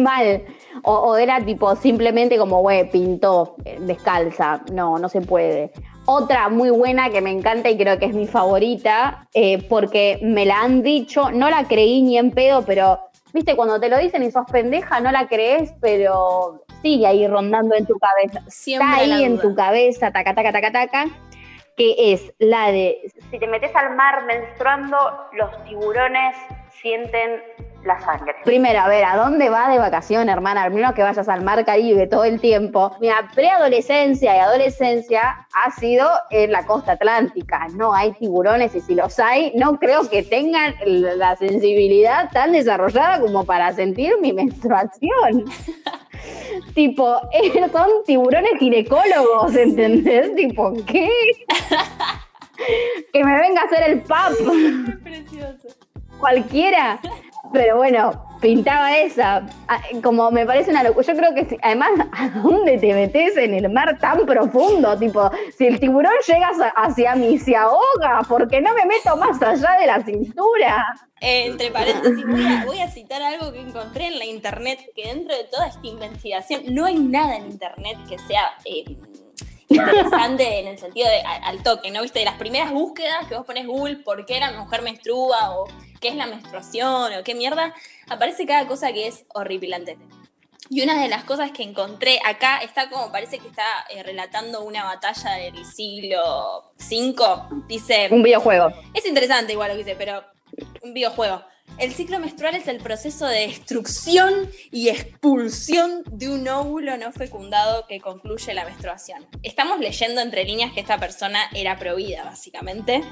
B: Mal. O, o, era tipo simplemente como, güey, pintó descalza. No, no se puede. Otra muy buena que me encanta y creo que es mi favorita, eh, porque me la han dicho, no la creí ni en pedo, pero, viste, cuando te lo dicen y sos pendeja, no la crees, pero sigue ahí rondando en tu cabeza.
A: Siempre
B: Está ahí en tu cabeza, taca, taca, taca, taca, que es la de, si te metes al mar menstruando, los tiburones sienten la sangre. Primero, a ver, ¿a dónde va de vacación, hermana? Al menos que vayas al mar Caribe todo el tiempo. Mi preadolescencia y adolescencia ha sido en la costa atlántica. No hay tiburones y si los hay, no creo que tengan la sensibilidad tan desarrollada como para sentir mi menstruación. tipo, eh, son tiburones ginecólogos, ¿entendés? Tipo, ¿qué? que me venga a hacer el pap.
A: Precioso.
B: Cualquiera. Pero bueno, pintaba esa. Ah, Como me parece una locura. Yo creo que, si- además, ¿a dónde te metes en el mar tan profundo? Tipo, si el tiburón llega hacia- mí se ahoga, ¿por qué no me meto más allá de la cintura?
A: Entre paréntesis, voy a, citar algo que encontré en la internet, que dentro de toda esta investigación, no hay nada en internet que sea eh, interesante en el sentido de al toque, ¿no? Viste, de las primeras búsquedas que vos pones Google, ¿por qué la mujer menstrua? o qué es la menstruación, o qué mierda, aparece cada cosa que es horripilante. Y una de las cosas que encontré acá está como parece que está eh, relatando una batalla del siglo V. Dice,
B: Un videojuego.
A: es interesante igual lo que dice, pero un videojuego. El ciclo menstrual es el proceso de destrucción y expulsión de un óvulo no fecundado que concluye la menstruación. Estamos leyendo entre líneas que esta persona era prohibida, básicamente.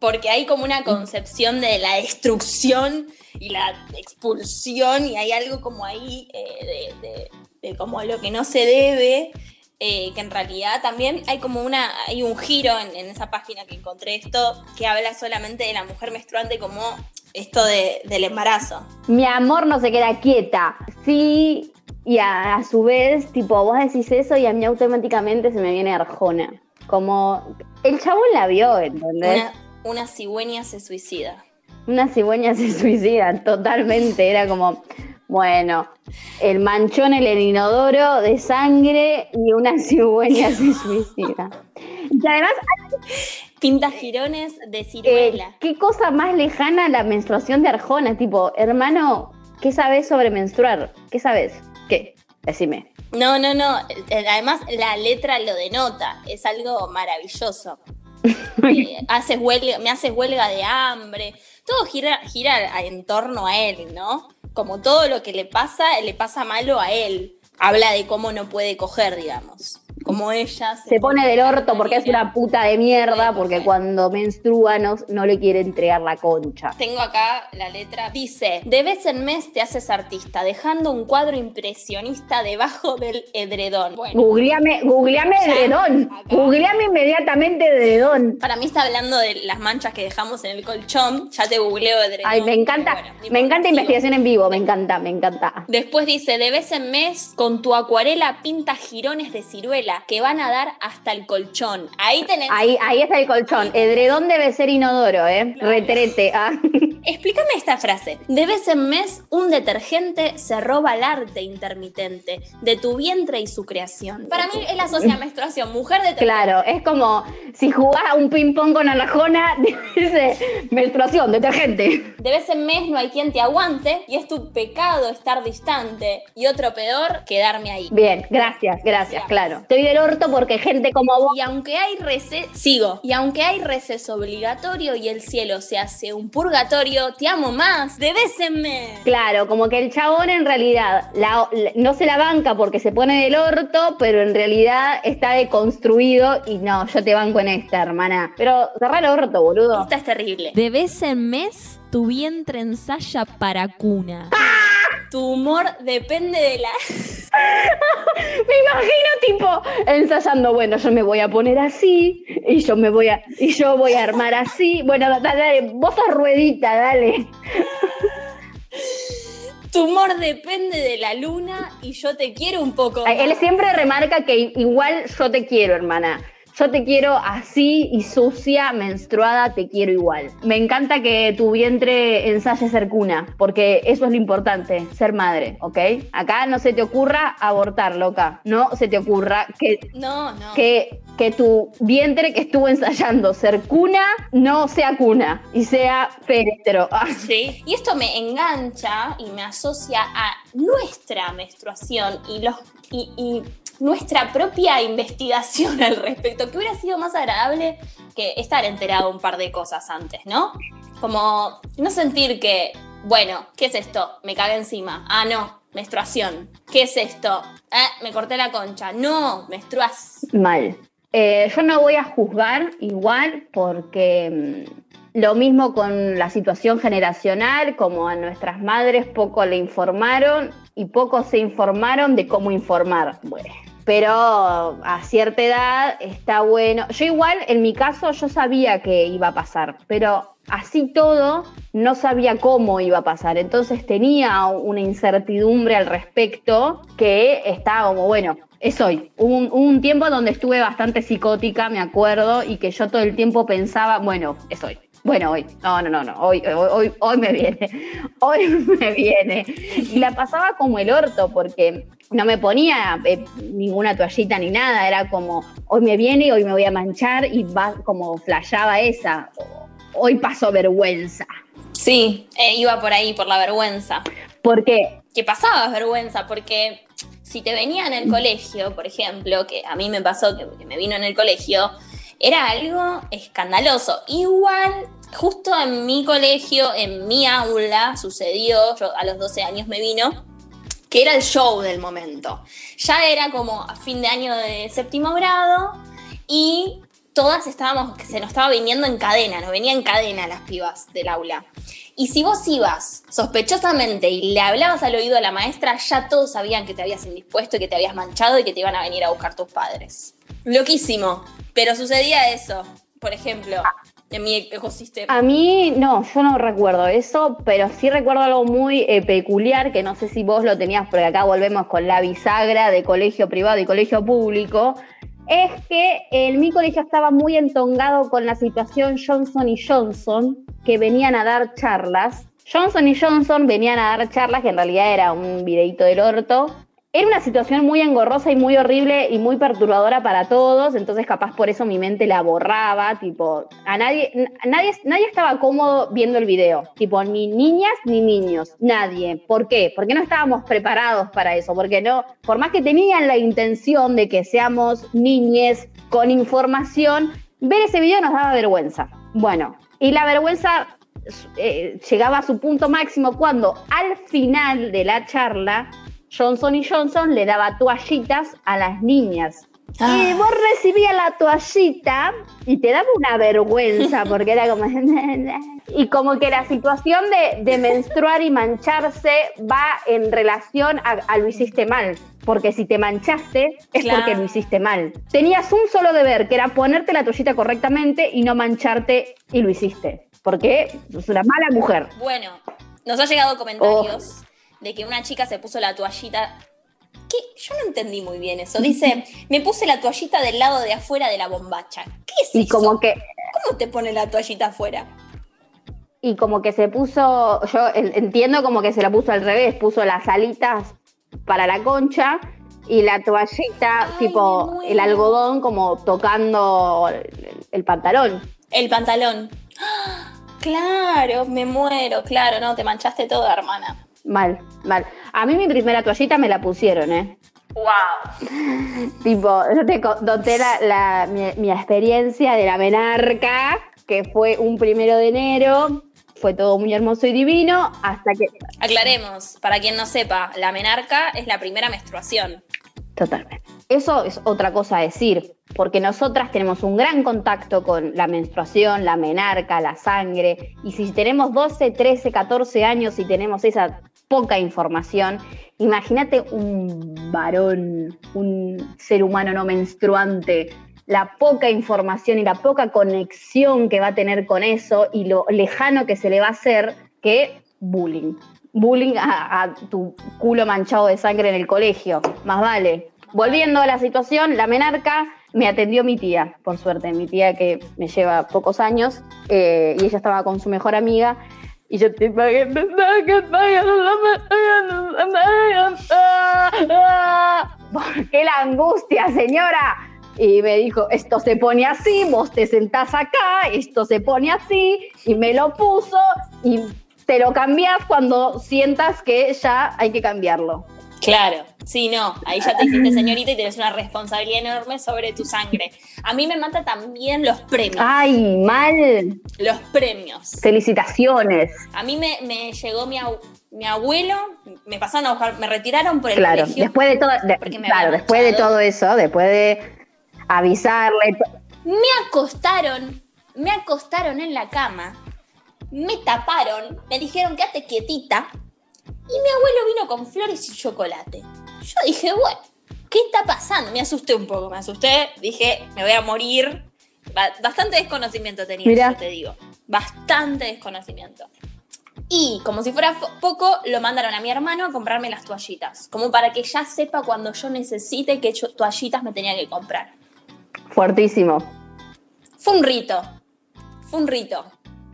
A: Porque hay como una concepción de la destrucción y la expulsión y hay algo como ahí eh, de, de- de como lo que no se debe, eh, que en realidad también hay como una, hay un giro en, en esa página que encontré esto que habla solamente de la mujer menstruante como esto de- del embarazo.
B: Mi amor no se queda quieta. Sí, y a, a su vez, tipo, vos decís eso y a mí automáticamente se me viene Arjona. Como, el chabón la vio, ¿entendés?
A: Una, una cigüeña se suicida.
B: Una cigüeña se suicida, totalmente. Era como, bueno, el manchón en el inodoro de sangre y una cigüeña se suicida. Y además,
A: Pinta jirones de
B: eh,
A: ciruela.
B: ¿qué cosa más lejana la menstruación de Arjona? Tipo, hermano, ¿qué sabes sobre menstruar? ¿Qué sabes? ¿Qué? Decime.
A: No, no, no. eh, Además, la letra lo denota. Es algo maravilloso. Eh, haces huelga, me haces huelga de hambre. Todo gira, gira en torno a él, ¿no? Como todo lo que le pasa, le pasa malo a él. Habla de cómo no puede coger, digamos. Como ella
B: Se pone del orto porque es una puta de mierda, porque cuando menstrua no, no le quiere entregar la concha.
A: Tengo acá la letra. Dice, de vez en mes te haces artista, dejando un cuadro impresionista debajo del edredón. Bueno,
B: Googleame, googleame
A: Ya,
B: edredón.
A: acá.
B: Googleame inmediatamente edredón.
A: para mí está hablando de las manchas que dejamos en el colchón. Ya te googleo edredón.
B: Ay, me encanta,
A: bueno,
B: me encanta investigación en vivo, me encanta, me encanta.
A: Después dice, de vez en mes, con tu acuarela pinta jirones de ciruela que van a dar hasta el colchón. Ahí tenés...
B: Ahí, ahí está el colchón. Edredón debe ser inodoro, ¿eh?
A: Claro.
B: Retrete. ah.
A: Explícame esta frase. De vez en mes, un detergente se roba el arte intermitente de tu vientre y su creación. Para mí es la sociedad menstruación, mujer detergente.
B: Claro, es como si jugás a un ping-pong con Arjona, dice menstruación, detergente.
A: De vez en mes no hay quien te aguante y es tu pecado estar distante. Y otro peor, quedarme ahí.
B: Bien, gracias, gracias, claro. Estoy del orto porque gente como vos.
A: Y aunque hay receso, sigo, y aunque hay receso obligatorio y el cielo se hace un purgatorio, te amo más, de vez en mes.
B: Claro, como que el chabón en realidad la- la- no se la banca porque se pone del orto, pero en realidad está deconstruido y no, yo te banco en esta, hermana. Pero cerrá el orto, boludo.
A: Esta es terrible.
C: De vez en mes, tu vientre ensaya para cuna.
A: Tu humor depende de la...
B: Me imagino tipo ensayando, bueno, yo me voy a poner así y yo me voy a y yo voy a armar así. Bueno, dale, dale vos sos ruedita, dale.
A: Tu humor depende de la luna y yo te quiero un poco.
B: Él siempre remarca que igual yo te quiero, hermana. Yo te quiero así y sucia, menstruada, te quiero igual. Me encanta que tu vientre ensaye ser cuna, porque eso es lo importante, ser madre, ¿ok? Acá no se te ocurra abortar, loca. No se te ocurra que
A: No, no.
B: que, que tu vientre que estuvo ensayando ser cuna no sea cuna y sea féretro.
A: Sí. Y esto me engancha y me asocia a nuestra menstruación y los y, y nuestra propia investigación al respecto, que hubiera sido más agradable que estar enterado un par de cosas antes, ¿no? Como no sentir que, bueno, ¿qué es esto? Me cagué encima. Ah, no, menstruación. ¿Qué es esto? Ah, me corté la concha. No, menstruas.
B: Mal. Eh, yo no voy a juzgar igual porque mm, lo mismo con la situación generacional, como a nuestras madres poco le informaron y poco se informaron de cómo informar. Bueno, pero a cierta edad está bueno. Yo igual, en mi caso, yo sabía que iba a pasar, pero así todo, no sabía cómo iba a pasar. Entonces tenía una incertidumbre al respecto que estaba como, bueno, es hoy. Un tiempo donde estuve bastante psicótica, me acuerdo, y que yo todo el tiempo pensaba, bueno, es hoy. Bueno, hoy. No, no, no, no. Hoy, hoy, hoy, hoy me viene. Hoy me viene. Y la pasaba como el orto, porque no me ponía eh, ninguna toallita ni nada. Era como, hoy me viene y hoy me voy a manchar, y va como flasheaba esa. Hoy paso vergüenza.
A: Sí, eh, iba por ahí, por la vergüenza.
B: Porque
A: que pasabas vergüenza, porque si te venía en el colegio, por ejemplo, que a mí me pasó que, que me vino en el colegio, era algo escandaloso. Igual, justo en mi colegio, en mi aula, sucedió, yo a los 12 años me vino, que era el show del momento. Ya era como a fin de año de séptimo grado y todas estábamos, que se nos estaba viniendo en cadena, nos venía en cadena las pibas del aula. Y si vos ibas sospechosamente y le hablabas al oído a la maestra, ya todos sabían que te habías indispuesto y que te habías manchado y que te iban a venir a buscar tus padres. Loquísimo. Pero sucedía eso, por ejemplo, en mi ecosistema.
B: A mí, no, yo no recuerdo eso, pero sí recuerdo algo muy eh, peculiar, que no sé si vos lo tenías, porque acá volvemos con la bisagra de colegio privado y colegio público, es que en mi colegio estaba muy entongado con la situación Johnson y Johnson, que venían a dar charlas. Johnson y Johnson venían a dar charlas, que en realidad era un videito del orto, era una situación muy engorrosa y muy horrible y muy perturbadora para todos, entonces capaz por eso mi mente la borraba, tipo, a nadie, nadie, nadie estaba cómodo viendo el video, tipo, ni niñas ni niños, nadie. ¿Por qué? Porque no estábamos preparados para eso, porque no, por más que tenían la intención de que seamos niñes con información, ver ese video nos daba vergüenza. Bueno, y la vergüenza eh, llegaba a su punto máximo cuando al final de la charla Johnson y Johnson le daba toallitas a las niñas. Y
A: Ah.
B: vos recibías la toallita y te daba una vergüenza porque era como... y como que la situación de, de menstruar y mancharse va en relación a, a lo hiciste mal. Porque si te manchaste es
A: Claro.
B: porque lo hiciste mal. Tenías un solo deber, que era ponerte la toallita correctamente y no mancharte y lo hiciste. Porque sos una mala mujer.
A: Bueno, nos ha llegado comentarios de que una chica se puso la toallita. ¿Qué? Yo no entendí muy bien eso. Dice, me puse la toallita del lado de afuera de la bombacha. ¿Qué es
B: Y
A: eso?
B: como que
A: ¿Cómo te pone la toallita afuera?
B: Y como que se puso, yo en- entiendo como que se la puso al revés, puso las alitas para la concha y la toallita,
A: Ay,
B: tipo el algodón, como tocando el, el pantalón.
A: El pantalón. ¡Ah! Claro, me muero, claro, no, te manchaste toda, hermana.
B: Mal, mal. A mí mi primera toallita me la pusieron, ¿eh?
A: ¡Wow!
B: Tipo, yo te conté la, la- mi, mi experiencia de la menarca, que fue un primero de enero, fue todo muy hermoso y divino, hasta que...
A: Aclaremos, para quien no sepa, la menarca es la primera menstruación.
B: Totalmente. Eso es otra cosa a decir, porque nosotras tenemos un gran contacto con la menstruación, la menarca, la sangre, y si tenemos 12, 13, 14 años y tenemos esa poca información, imagínate un varón, un ser humano no menstruante, la poca información y la poca conexión que va a tener con eso y lo lejano que se le va a hacer que bullying. Bullying a, a tu culo manchado de sangre en el colegio, más vale. Volviendo a la situación, la menarca me atendió mi tía, por suerte, mi tía que me lleva pocos años, eh, y ella estaba con su mejor amiga, y yo. ¿Por qué la angustia, señora? Y me dijo, esto se pone así, vos te sentás acá, esto se pone así, y me lo puso, y te lo cambias cuando sientas que ya hay que cambiarlo.
A: Claro, sí, no, ahí ya te hiciste señorita y tienes una responsabilidad enorme sobre tu sangre. A mí me mata también los premios.
B: Ay, mal.
A: Los premios.
B: Felicitaciones.
A: A mí me, me llegó mi, abu- mi abuelo, me pasaron a buscar, me retiraron por el
B: Claro,
A: colegio.
B: después de todo, de- claro, después de todo eso, después de avisarle,
A: Me acostaron, me acostaron en la cama, me taparon, me dijeron quédate quietita y mi abuelo vino con flores y chocolate. Yo dije, bueno, ¿qué está pasando? Me asusté un poco, me asusté, dije, me voy a morir. Ba- Bastante desconocimiento tenía,
B: Mirá.
A: yo te digo. Bastante desconocimiento. Y como si fuera poco, lo mandaron a mi hermano a comprarme las toallitas. Como para que ya sepa cuando yo necesite qué toallitas me tenía que comprar.
B: fuertísimo.
A: Fue un rito. Fue un rito.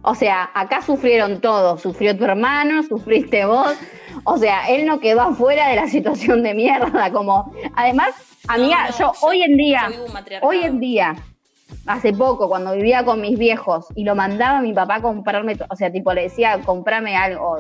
B: O sea, acá sufrieron todos. Sufrió tu hermano, sufriste vos. O sea, él no quedó afuera de la situación de mierda. Como, además, amiga,
A: No, no,
B: yo, hoy en día,
A: yo
B: hoy en día, hace poco, cuando vivía con mis viejos y lo mandaba a mi papá a comprarme, o sea, tipo le decía, comprame algo,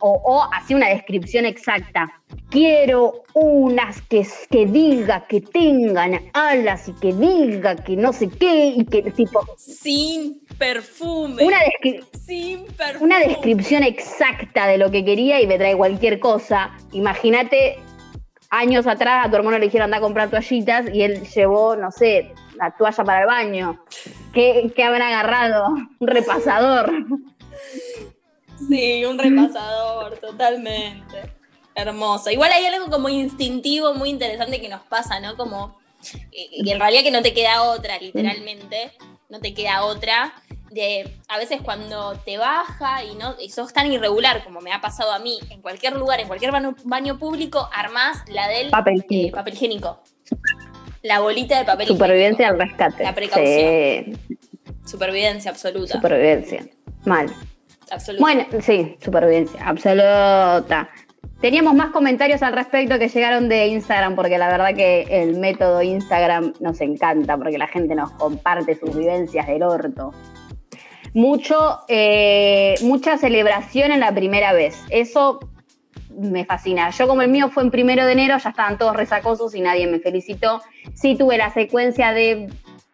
B: o, o hacía una descripción exacta. Quiero unas que, que diga que tengan alas y que diga que no sé qué, y que tipo,
A: Sin perfume.
B: una descripción.
A: Sin perfume.
B: una descripción exacta de lo que quería y me trae cualquier cosa. Imagínate, años atrás a tu hermano le dijeron anda a comprar toallitas y él llevó, no sé, la toalla para el baño. ¿Qué, qué habrán agarrado? Un repasador.
A: Sí, un repasador, totalmente. Hermoso. Igual hay algo como instintivo muy interesante que nos pasa, ¿no? Como y en realidad que no te queda otra, literalmente, no te queda otra. De, a veces cuando te baja y no y sos tan irregular como me ha pasado a mí, en cualquier lugar, en cualquier baño, baño público, armás la del
B: Papel
A: eh,
B: higiénico.
A: papel higiénico. La bolita de papel
B: Supervivencia al rescate.
A: La precaución.
B: Sí,
A: Supervivencia absoluta.
B: supervivencia. Mal.
A: absoluta.
B: Bueno, sí, supervivencia, absoluta. Teníamos más comentarios al respecto que llegaron de Instagram, porque la verdad que el método Instagram nos encanta, porque la gente nos comparte sus vivencias del orto. Mucho, eh, mucha celebración en la primera vez. Eso me fascina. Yo como el mío fue en primero de enero, ya estaban todos resacosos y nadie me felicitó. Sí tuve la secuencia de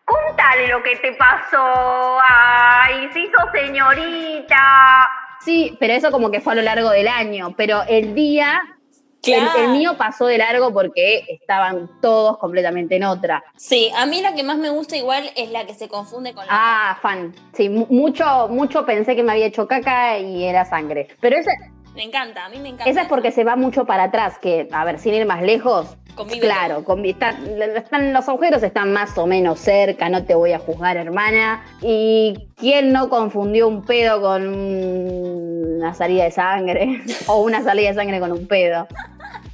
F: Contale lo que te pasó. Ay, se hizo señorita.
B: Sí, pero eso como que fue a lo largo del año. Pero el día,
A: Claro.
B: el, mío pasó de largo porque estaban todos completamente en otra.
A: Sí, a mí la que más me gusta igual es la que se confunde con la
B: Ah, fan. Sí, mu- mucho, mucho pensé que me había hecho caca y era sangre. Pero esa,
A: Me encanta, a mí me encanta.
B: esa es porque se va mucho para atrás, que, a ver, sin ir más lejos.
A: Convive
B: Claro, está- están, los agujeros están más o menos cerca, no te voy a juzgar, hermana. ¿Y quién no confundió un pedo con una salida de sangre? o una salida de sangre con un pedo.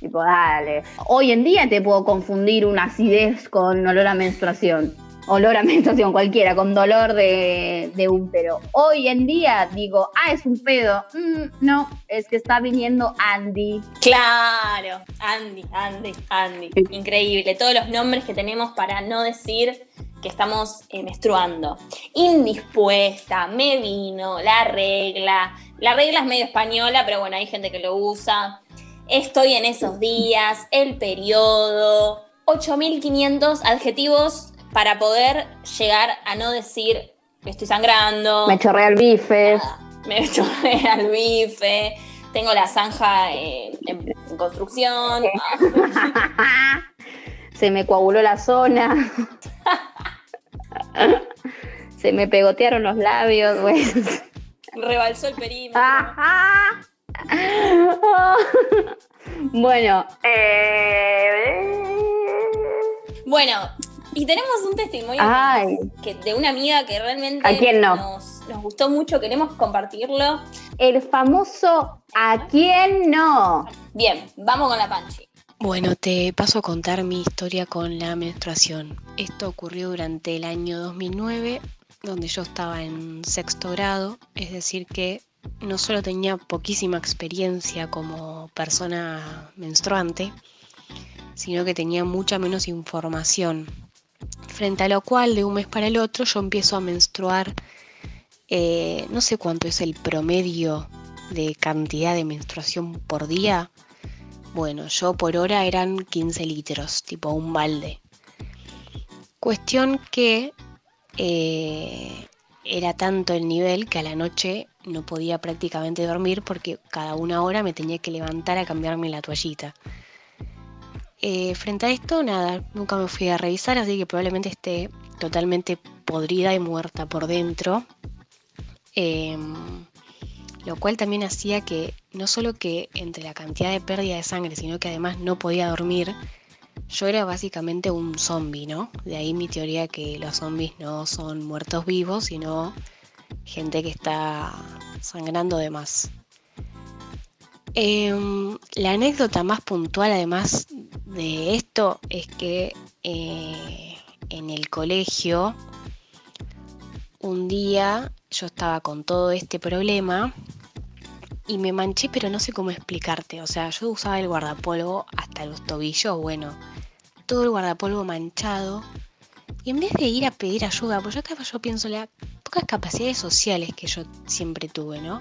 B: Tipo, dale. Hoy en día te puedo confundir una acidez con olor a menstruación. Olor a menstruación cualquiera, con dolor de, de útero. Hoy en día digo, ah, es un pedo. Mm, no, es que está viniendo Andy.
A: Claro, Andy, Andy, Andy. Increíble. Todos los nombres que tenemos para no decir que estamos eh, menstruando. Indispuesta, me vino, la regla. La regla es medio española, pero bueno, hay gente que lo usa. Estoy en esos días, el periodo. 8500 adjetivos para poder llegar a no decir que estoy sangrando.
B: Me chorrea el bife.
A: me chorrea el bife, tengo la zanja eh, en, en construcción.
B: Se me coaguló la zona. Se me pegotearon los labios, güey.
A: Rebalsó el perímetro.
B: Bueno, eh,
A: Bueno, y tenemos un testimonio
B: Ay.
A: que, de una amiga que realmente
B: ¿A quién no?
A: nos, nos gustó mucho, queremos compartirlo.
B: el famoso ¿a quién no?
A: Bien, vamos con la panchi.
D: Bueno, te paso a contar mi historia con la menstruación. Esto ocurrió durante el año 2009, donde yo estaba en sexto grado, es decir que no solo tenía poquísima experiencia como persona menstruante, sino que tenía mucha menos información. Frente a lo cual, de un mes para el otro, yo empiezo a menstruar, eh, no sé cuánto es el promedio de cantidad de menstruación por día, bueno, yo por hora eran 15 litros, tipo un balde. Cuestión que eh, era tanto el nivel que a la noche no podía prácticamente dormir porque cada una hora me tenía que levantar a cambiarme la toallita. Eh, frente a esto, nada, nunca me fui a revisar, así que probablemente esté totalmente podrida y muerta por dentro. Em, lo cual también hacía que no solo que entre la cantidad de pérdida de sangre, sino que además no podía dormir, yo era básicamente un zombie, ¿no? De ahí mi teoría que los zombies no son muertos vivos, sino gente que está sangrando de más. Em, la anécdota más puntual además de esto es que eh, en el colegio un día yo estaba con todo este problema y me manché, pero no sé cómo explicarte. O sea, yo usaba el guardapolvo hasta los tobillos, bueno, todo el guardapolvo manchado. Y en vez de ir a pedir ayuda, pues yo estaba, yo pienso las pocas capacidades sociales que yo siempre tuve, ¿no?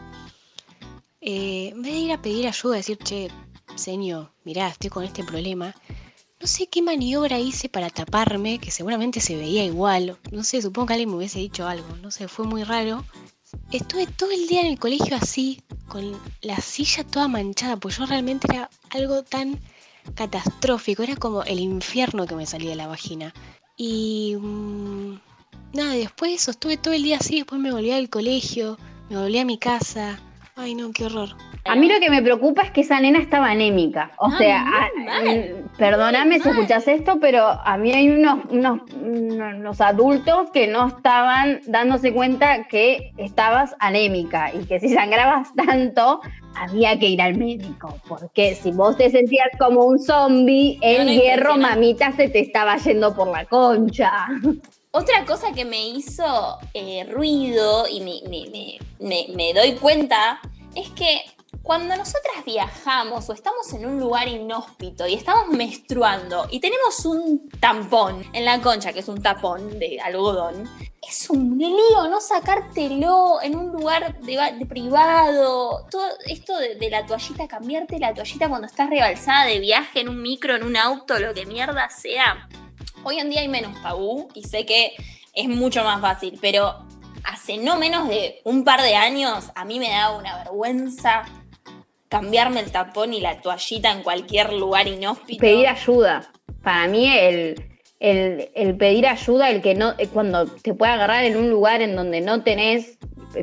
D: Eh, en vez de ir a pedir ayuda, decir, che, señor, mirá, estoy con este problema. No sé qué maniobra hice para taparme, que seguramente se veía igual. No sé, supongo que alguien me hubiese dicho algo. No sé, fue muy raro. Estuve todo el día en el colegio así, con la silla toda manchada, pues yo realmente era algo tan catastrófico, era como el infierno que me salía de la vagina. Y mm, nada, después de eso estuve todo el día así, después me volví al colegio, me volví a mi casa. Ay, no, qué horror.
B: A mí lo que me preocupa es que esa nena estaba anémica. O
A: Ah,
B: sea,
A: muy
B: a-
A: mal.
B: mm, perdóname si escuchas esto, pero a mí hay unos, unos, unos adultos que no estaban dándose cuenta que estabas anémica y que si sangrabas tanto, había que ir al médico. Porque si vos te sentías como un zombie, el
A: No, no,
B: hierro, mamita, se te estaba yendo por la concha.
A: Otra cosa que me hizo eh, ruido y me, doy cuenta es que cuando nosotras viajamos o estamos en un lugar inhóspito y estamos menstruando y tenemos un tampón en la concha, que es un tapón de algodón, es un lío no sacártelo en un lugar privado. Todo esto de, de la toallita, cambiarte la toallita cuando estás rebalsada de viaje en un micro, en un auto, lo que mierda sea. Hoy en día hay menos tabú y sé que es mucho más fácil, pero hace no menos de un par de años a mí me daba una vergüenza cambiarme el tapón y la toallita en cualquier lugar inhóspito.
B: pedir ayuda. Para mí el, el- pedir ayuda, el que no, eh, cuando te puede agarrar en un lugar en donde no tenés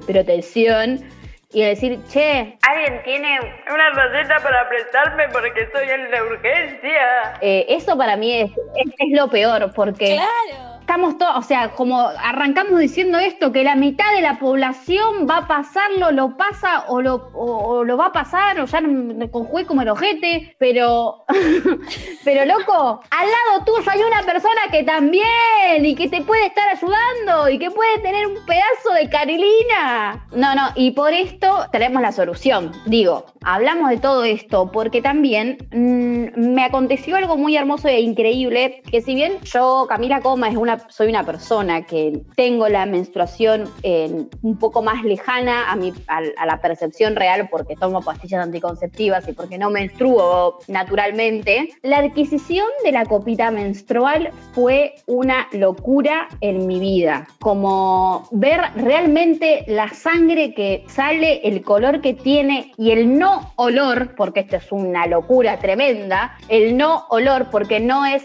B: protección y decir, che,
F: ¿Alguien tiene
E: Una receta para prestarme porque estoy en la urgencia.
B: eh, eso para mí es, es- es lo peor, porque
A: Claro.
B: O sea, como arrancamos diciendo esto, que la mitad de la población va a pasarlo, lo pasa o lo, va a pasar, o ya no- conjugué como el ojete, pero, pero loco, al lado tuyo hay una persona que también y que te puede estar ayudando y que puede tener un pedazo de carilina. No, no, y por esto tenemos la solución. Digo, hablamos de todo esto porque también mm, me aconteció algo muy hermoso e increíble, que si bien yo, Camila Coma, es una, soy una persona que tengo la menstruación eh, un poco más lejana a, mi, a, la percepción real porque tomo pastillas anticonceptivas y porque no menstruo naturalmente, la adquisición de la copita menstrual fue una locura en mi vida. Como ver realmente la sangre que sale, el color que tiene y el no olor, porque esto es una locura tremenda, el no olor porque no es,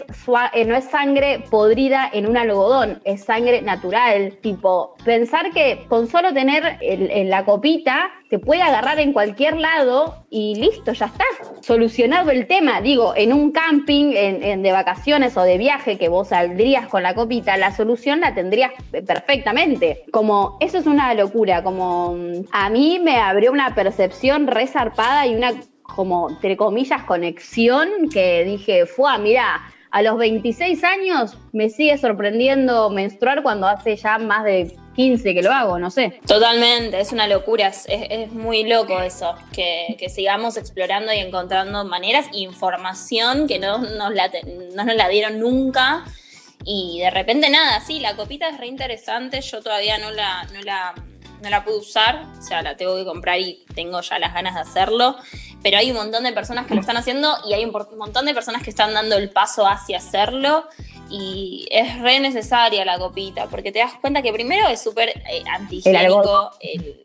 B: eh, no es sangre podrida en un algodón, es sangre natural. Tipo, pensar que con solo tener el- la copita te puede agarrar en cualquier lado y listo, ya está. Solucionado el tema. Digo, en un camping en- en de vacaciones o de viaje que vos saldrías con la copita, la solución la tendrías perfectamente. Como, eso es una locura. Como a mí me abrió una percepción resarpada y una, como, entre comillas, conexión que dije, fue, mira. A los 26 años me sigue sorprendiendo menstruar cuando hace ya más de 15 que lo hago, no sé.
A: Totalmente, es una locura, es, muy loco eso, que, sigamos explorando y encontrando maneras, información que no nos, la, no nos la dieron nunca. Y de repente nada, sí, la copita es re interesante, yo todavía no la, no la, no la pude usar, o sea, la tengo que comprar y tengo ya las ganas de hacerlo, pero hay un montón de personas que lo están haciendo y hay un montón de personas que están dando el paso hacia hacerlo y es re necesaria la copita, porque te das cuenta que primero es súper eh, antihigiénico, el, el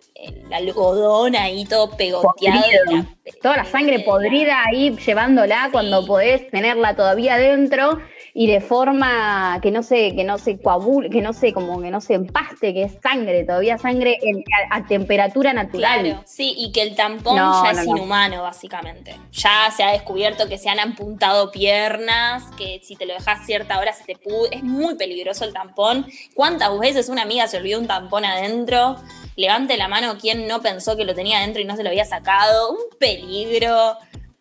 A: algodón ahí todo pegoteado. La-
B: Toda la sangre
A: la-
B: podrida ahí llevándola
A: Sí.
B: cuando podés tenerla todavía adentro y de forma que no se, que no se coagule, que no se, como que no se empaste, que es sangre, todavía sangre en- a, a temperatura natural.
A: Claro, sí, y que el tampón
B: No,
A: ya
B: no,
A: es
B: no.
A: inhumano, básicamente. Ya se ha descubierto que se han apuntado piernas, que si te lo dejas cierta hora se te pude. Es muy peligroso el tampón. ¿Cuántas veces una amiga se olvidó un tampón adentro? Levante la mano quien no pensó que lo tenía adentro y no se lo había sacado. Un peligro.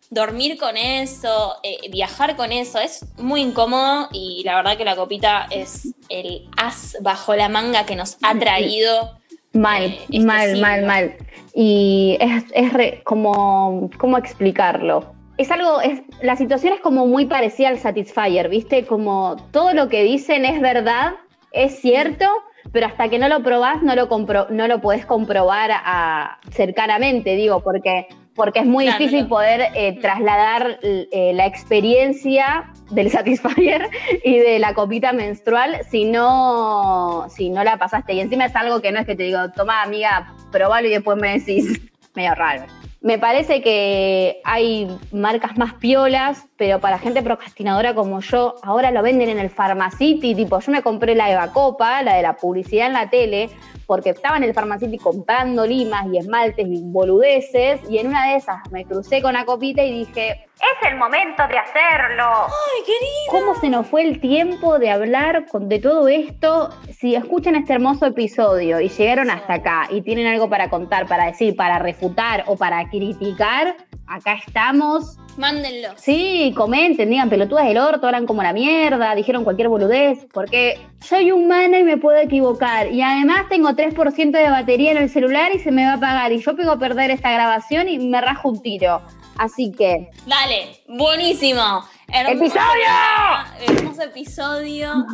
A: Dormir con eso, eh, viajar con eso, es muy incómodo y la verdad que la copita es el as bajo la manga que nos ha traído
B: Mal,
A: Eh, este
B: mal,
A: siglo.
B: mal, mal. Y es, es re- como, ¿cómo explicarlo? Es algo, es, la situación es como muy parecida al Satisfyer, ¿viste? Como todo lo que dicen es verdad, es cierto, pero hasta que no lo probás no lo, compro, no lo podés comprobar a, cercanamente, digo, porque, porque es muy
A: Claro,
B: difícil
A: no.
B: poder eh, trasladar eh, la experiencia del Satisfyer y de la copita menstrual si no, si no la pasaste. Y encima es algo que no es que te digo, toma amiga, probalo y después me decís, medio raro. Me parece que hay marcas más piolas, pero para gente procrastinadora como yo, ahora lo venden en el Pharmacity, tipo, yo me compré la Eva Copa, la de la publicidad en la tele, porque estaba en el Pharmacity comprando limas y esmaltes y boludeces, y en una de esas me crucé con la copita y dije,
F: Es el momento de hacerlo.
A: Ay, querida.
B: ¿Cómo se nos fue el tiempo de hablar con- de todo esto? Si escuchan este hermoso episodio y llegaron hasta acá y tienen algo para contar, para decir, para refutar o para criticar, acá estamos.
A: Mándenlo.
B: Sí, comenten, digan pelotudas del orto, hablan como la mierda, dijeron cualquier boludez, porque soy humana y me puedo equivocar. Y además tengo 3% de batería en el celular y se me va a apagar. Y yo pego a perder esta grabación y me rajo un tiro. Así que,
A: Dale, buenísimo. Hermoso
B: ¡Episodio!
A: Hermoso episodio.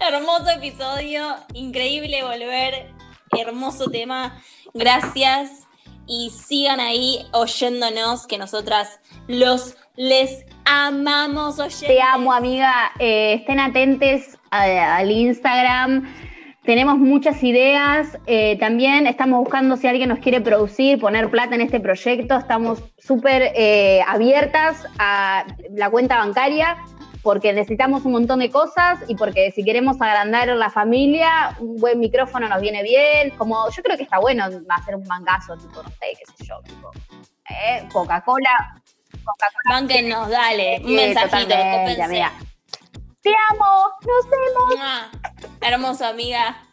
A: hermoso episodio. Increíble volver. Hermoso tema. Gracias. Y sigan ahí oyéndonos, que nosotras los les amamos oyendo.
B: te amo, amiga. Eh, estén atentes a- al Instagram. Tenemos muchas ideas. Eh, también estamos buscando si alguien nos quiere producir, poner plata en este proyecto. Estamos súper eh, abiertas a la cuenta bancaria porque necesitamos un montón de cosas y porque si queremos agrandar la familia, un buen micrófono nos viene bien. Como yo creo que está bueno hacer un mangazo, tipo, no sé, qué sé yo, tipo, eh, Coca-Cola. Coca-Cola.
A: Bánquennos, dale. Un mensajito,
B: amiga. Te amo, nos vemos.
A: Mua. Hermoso, amiga.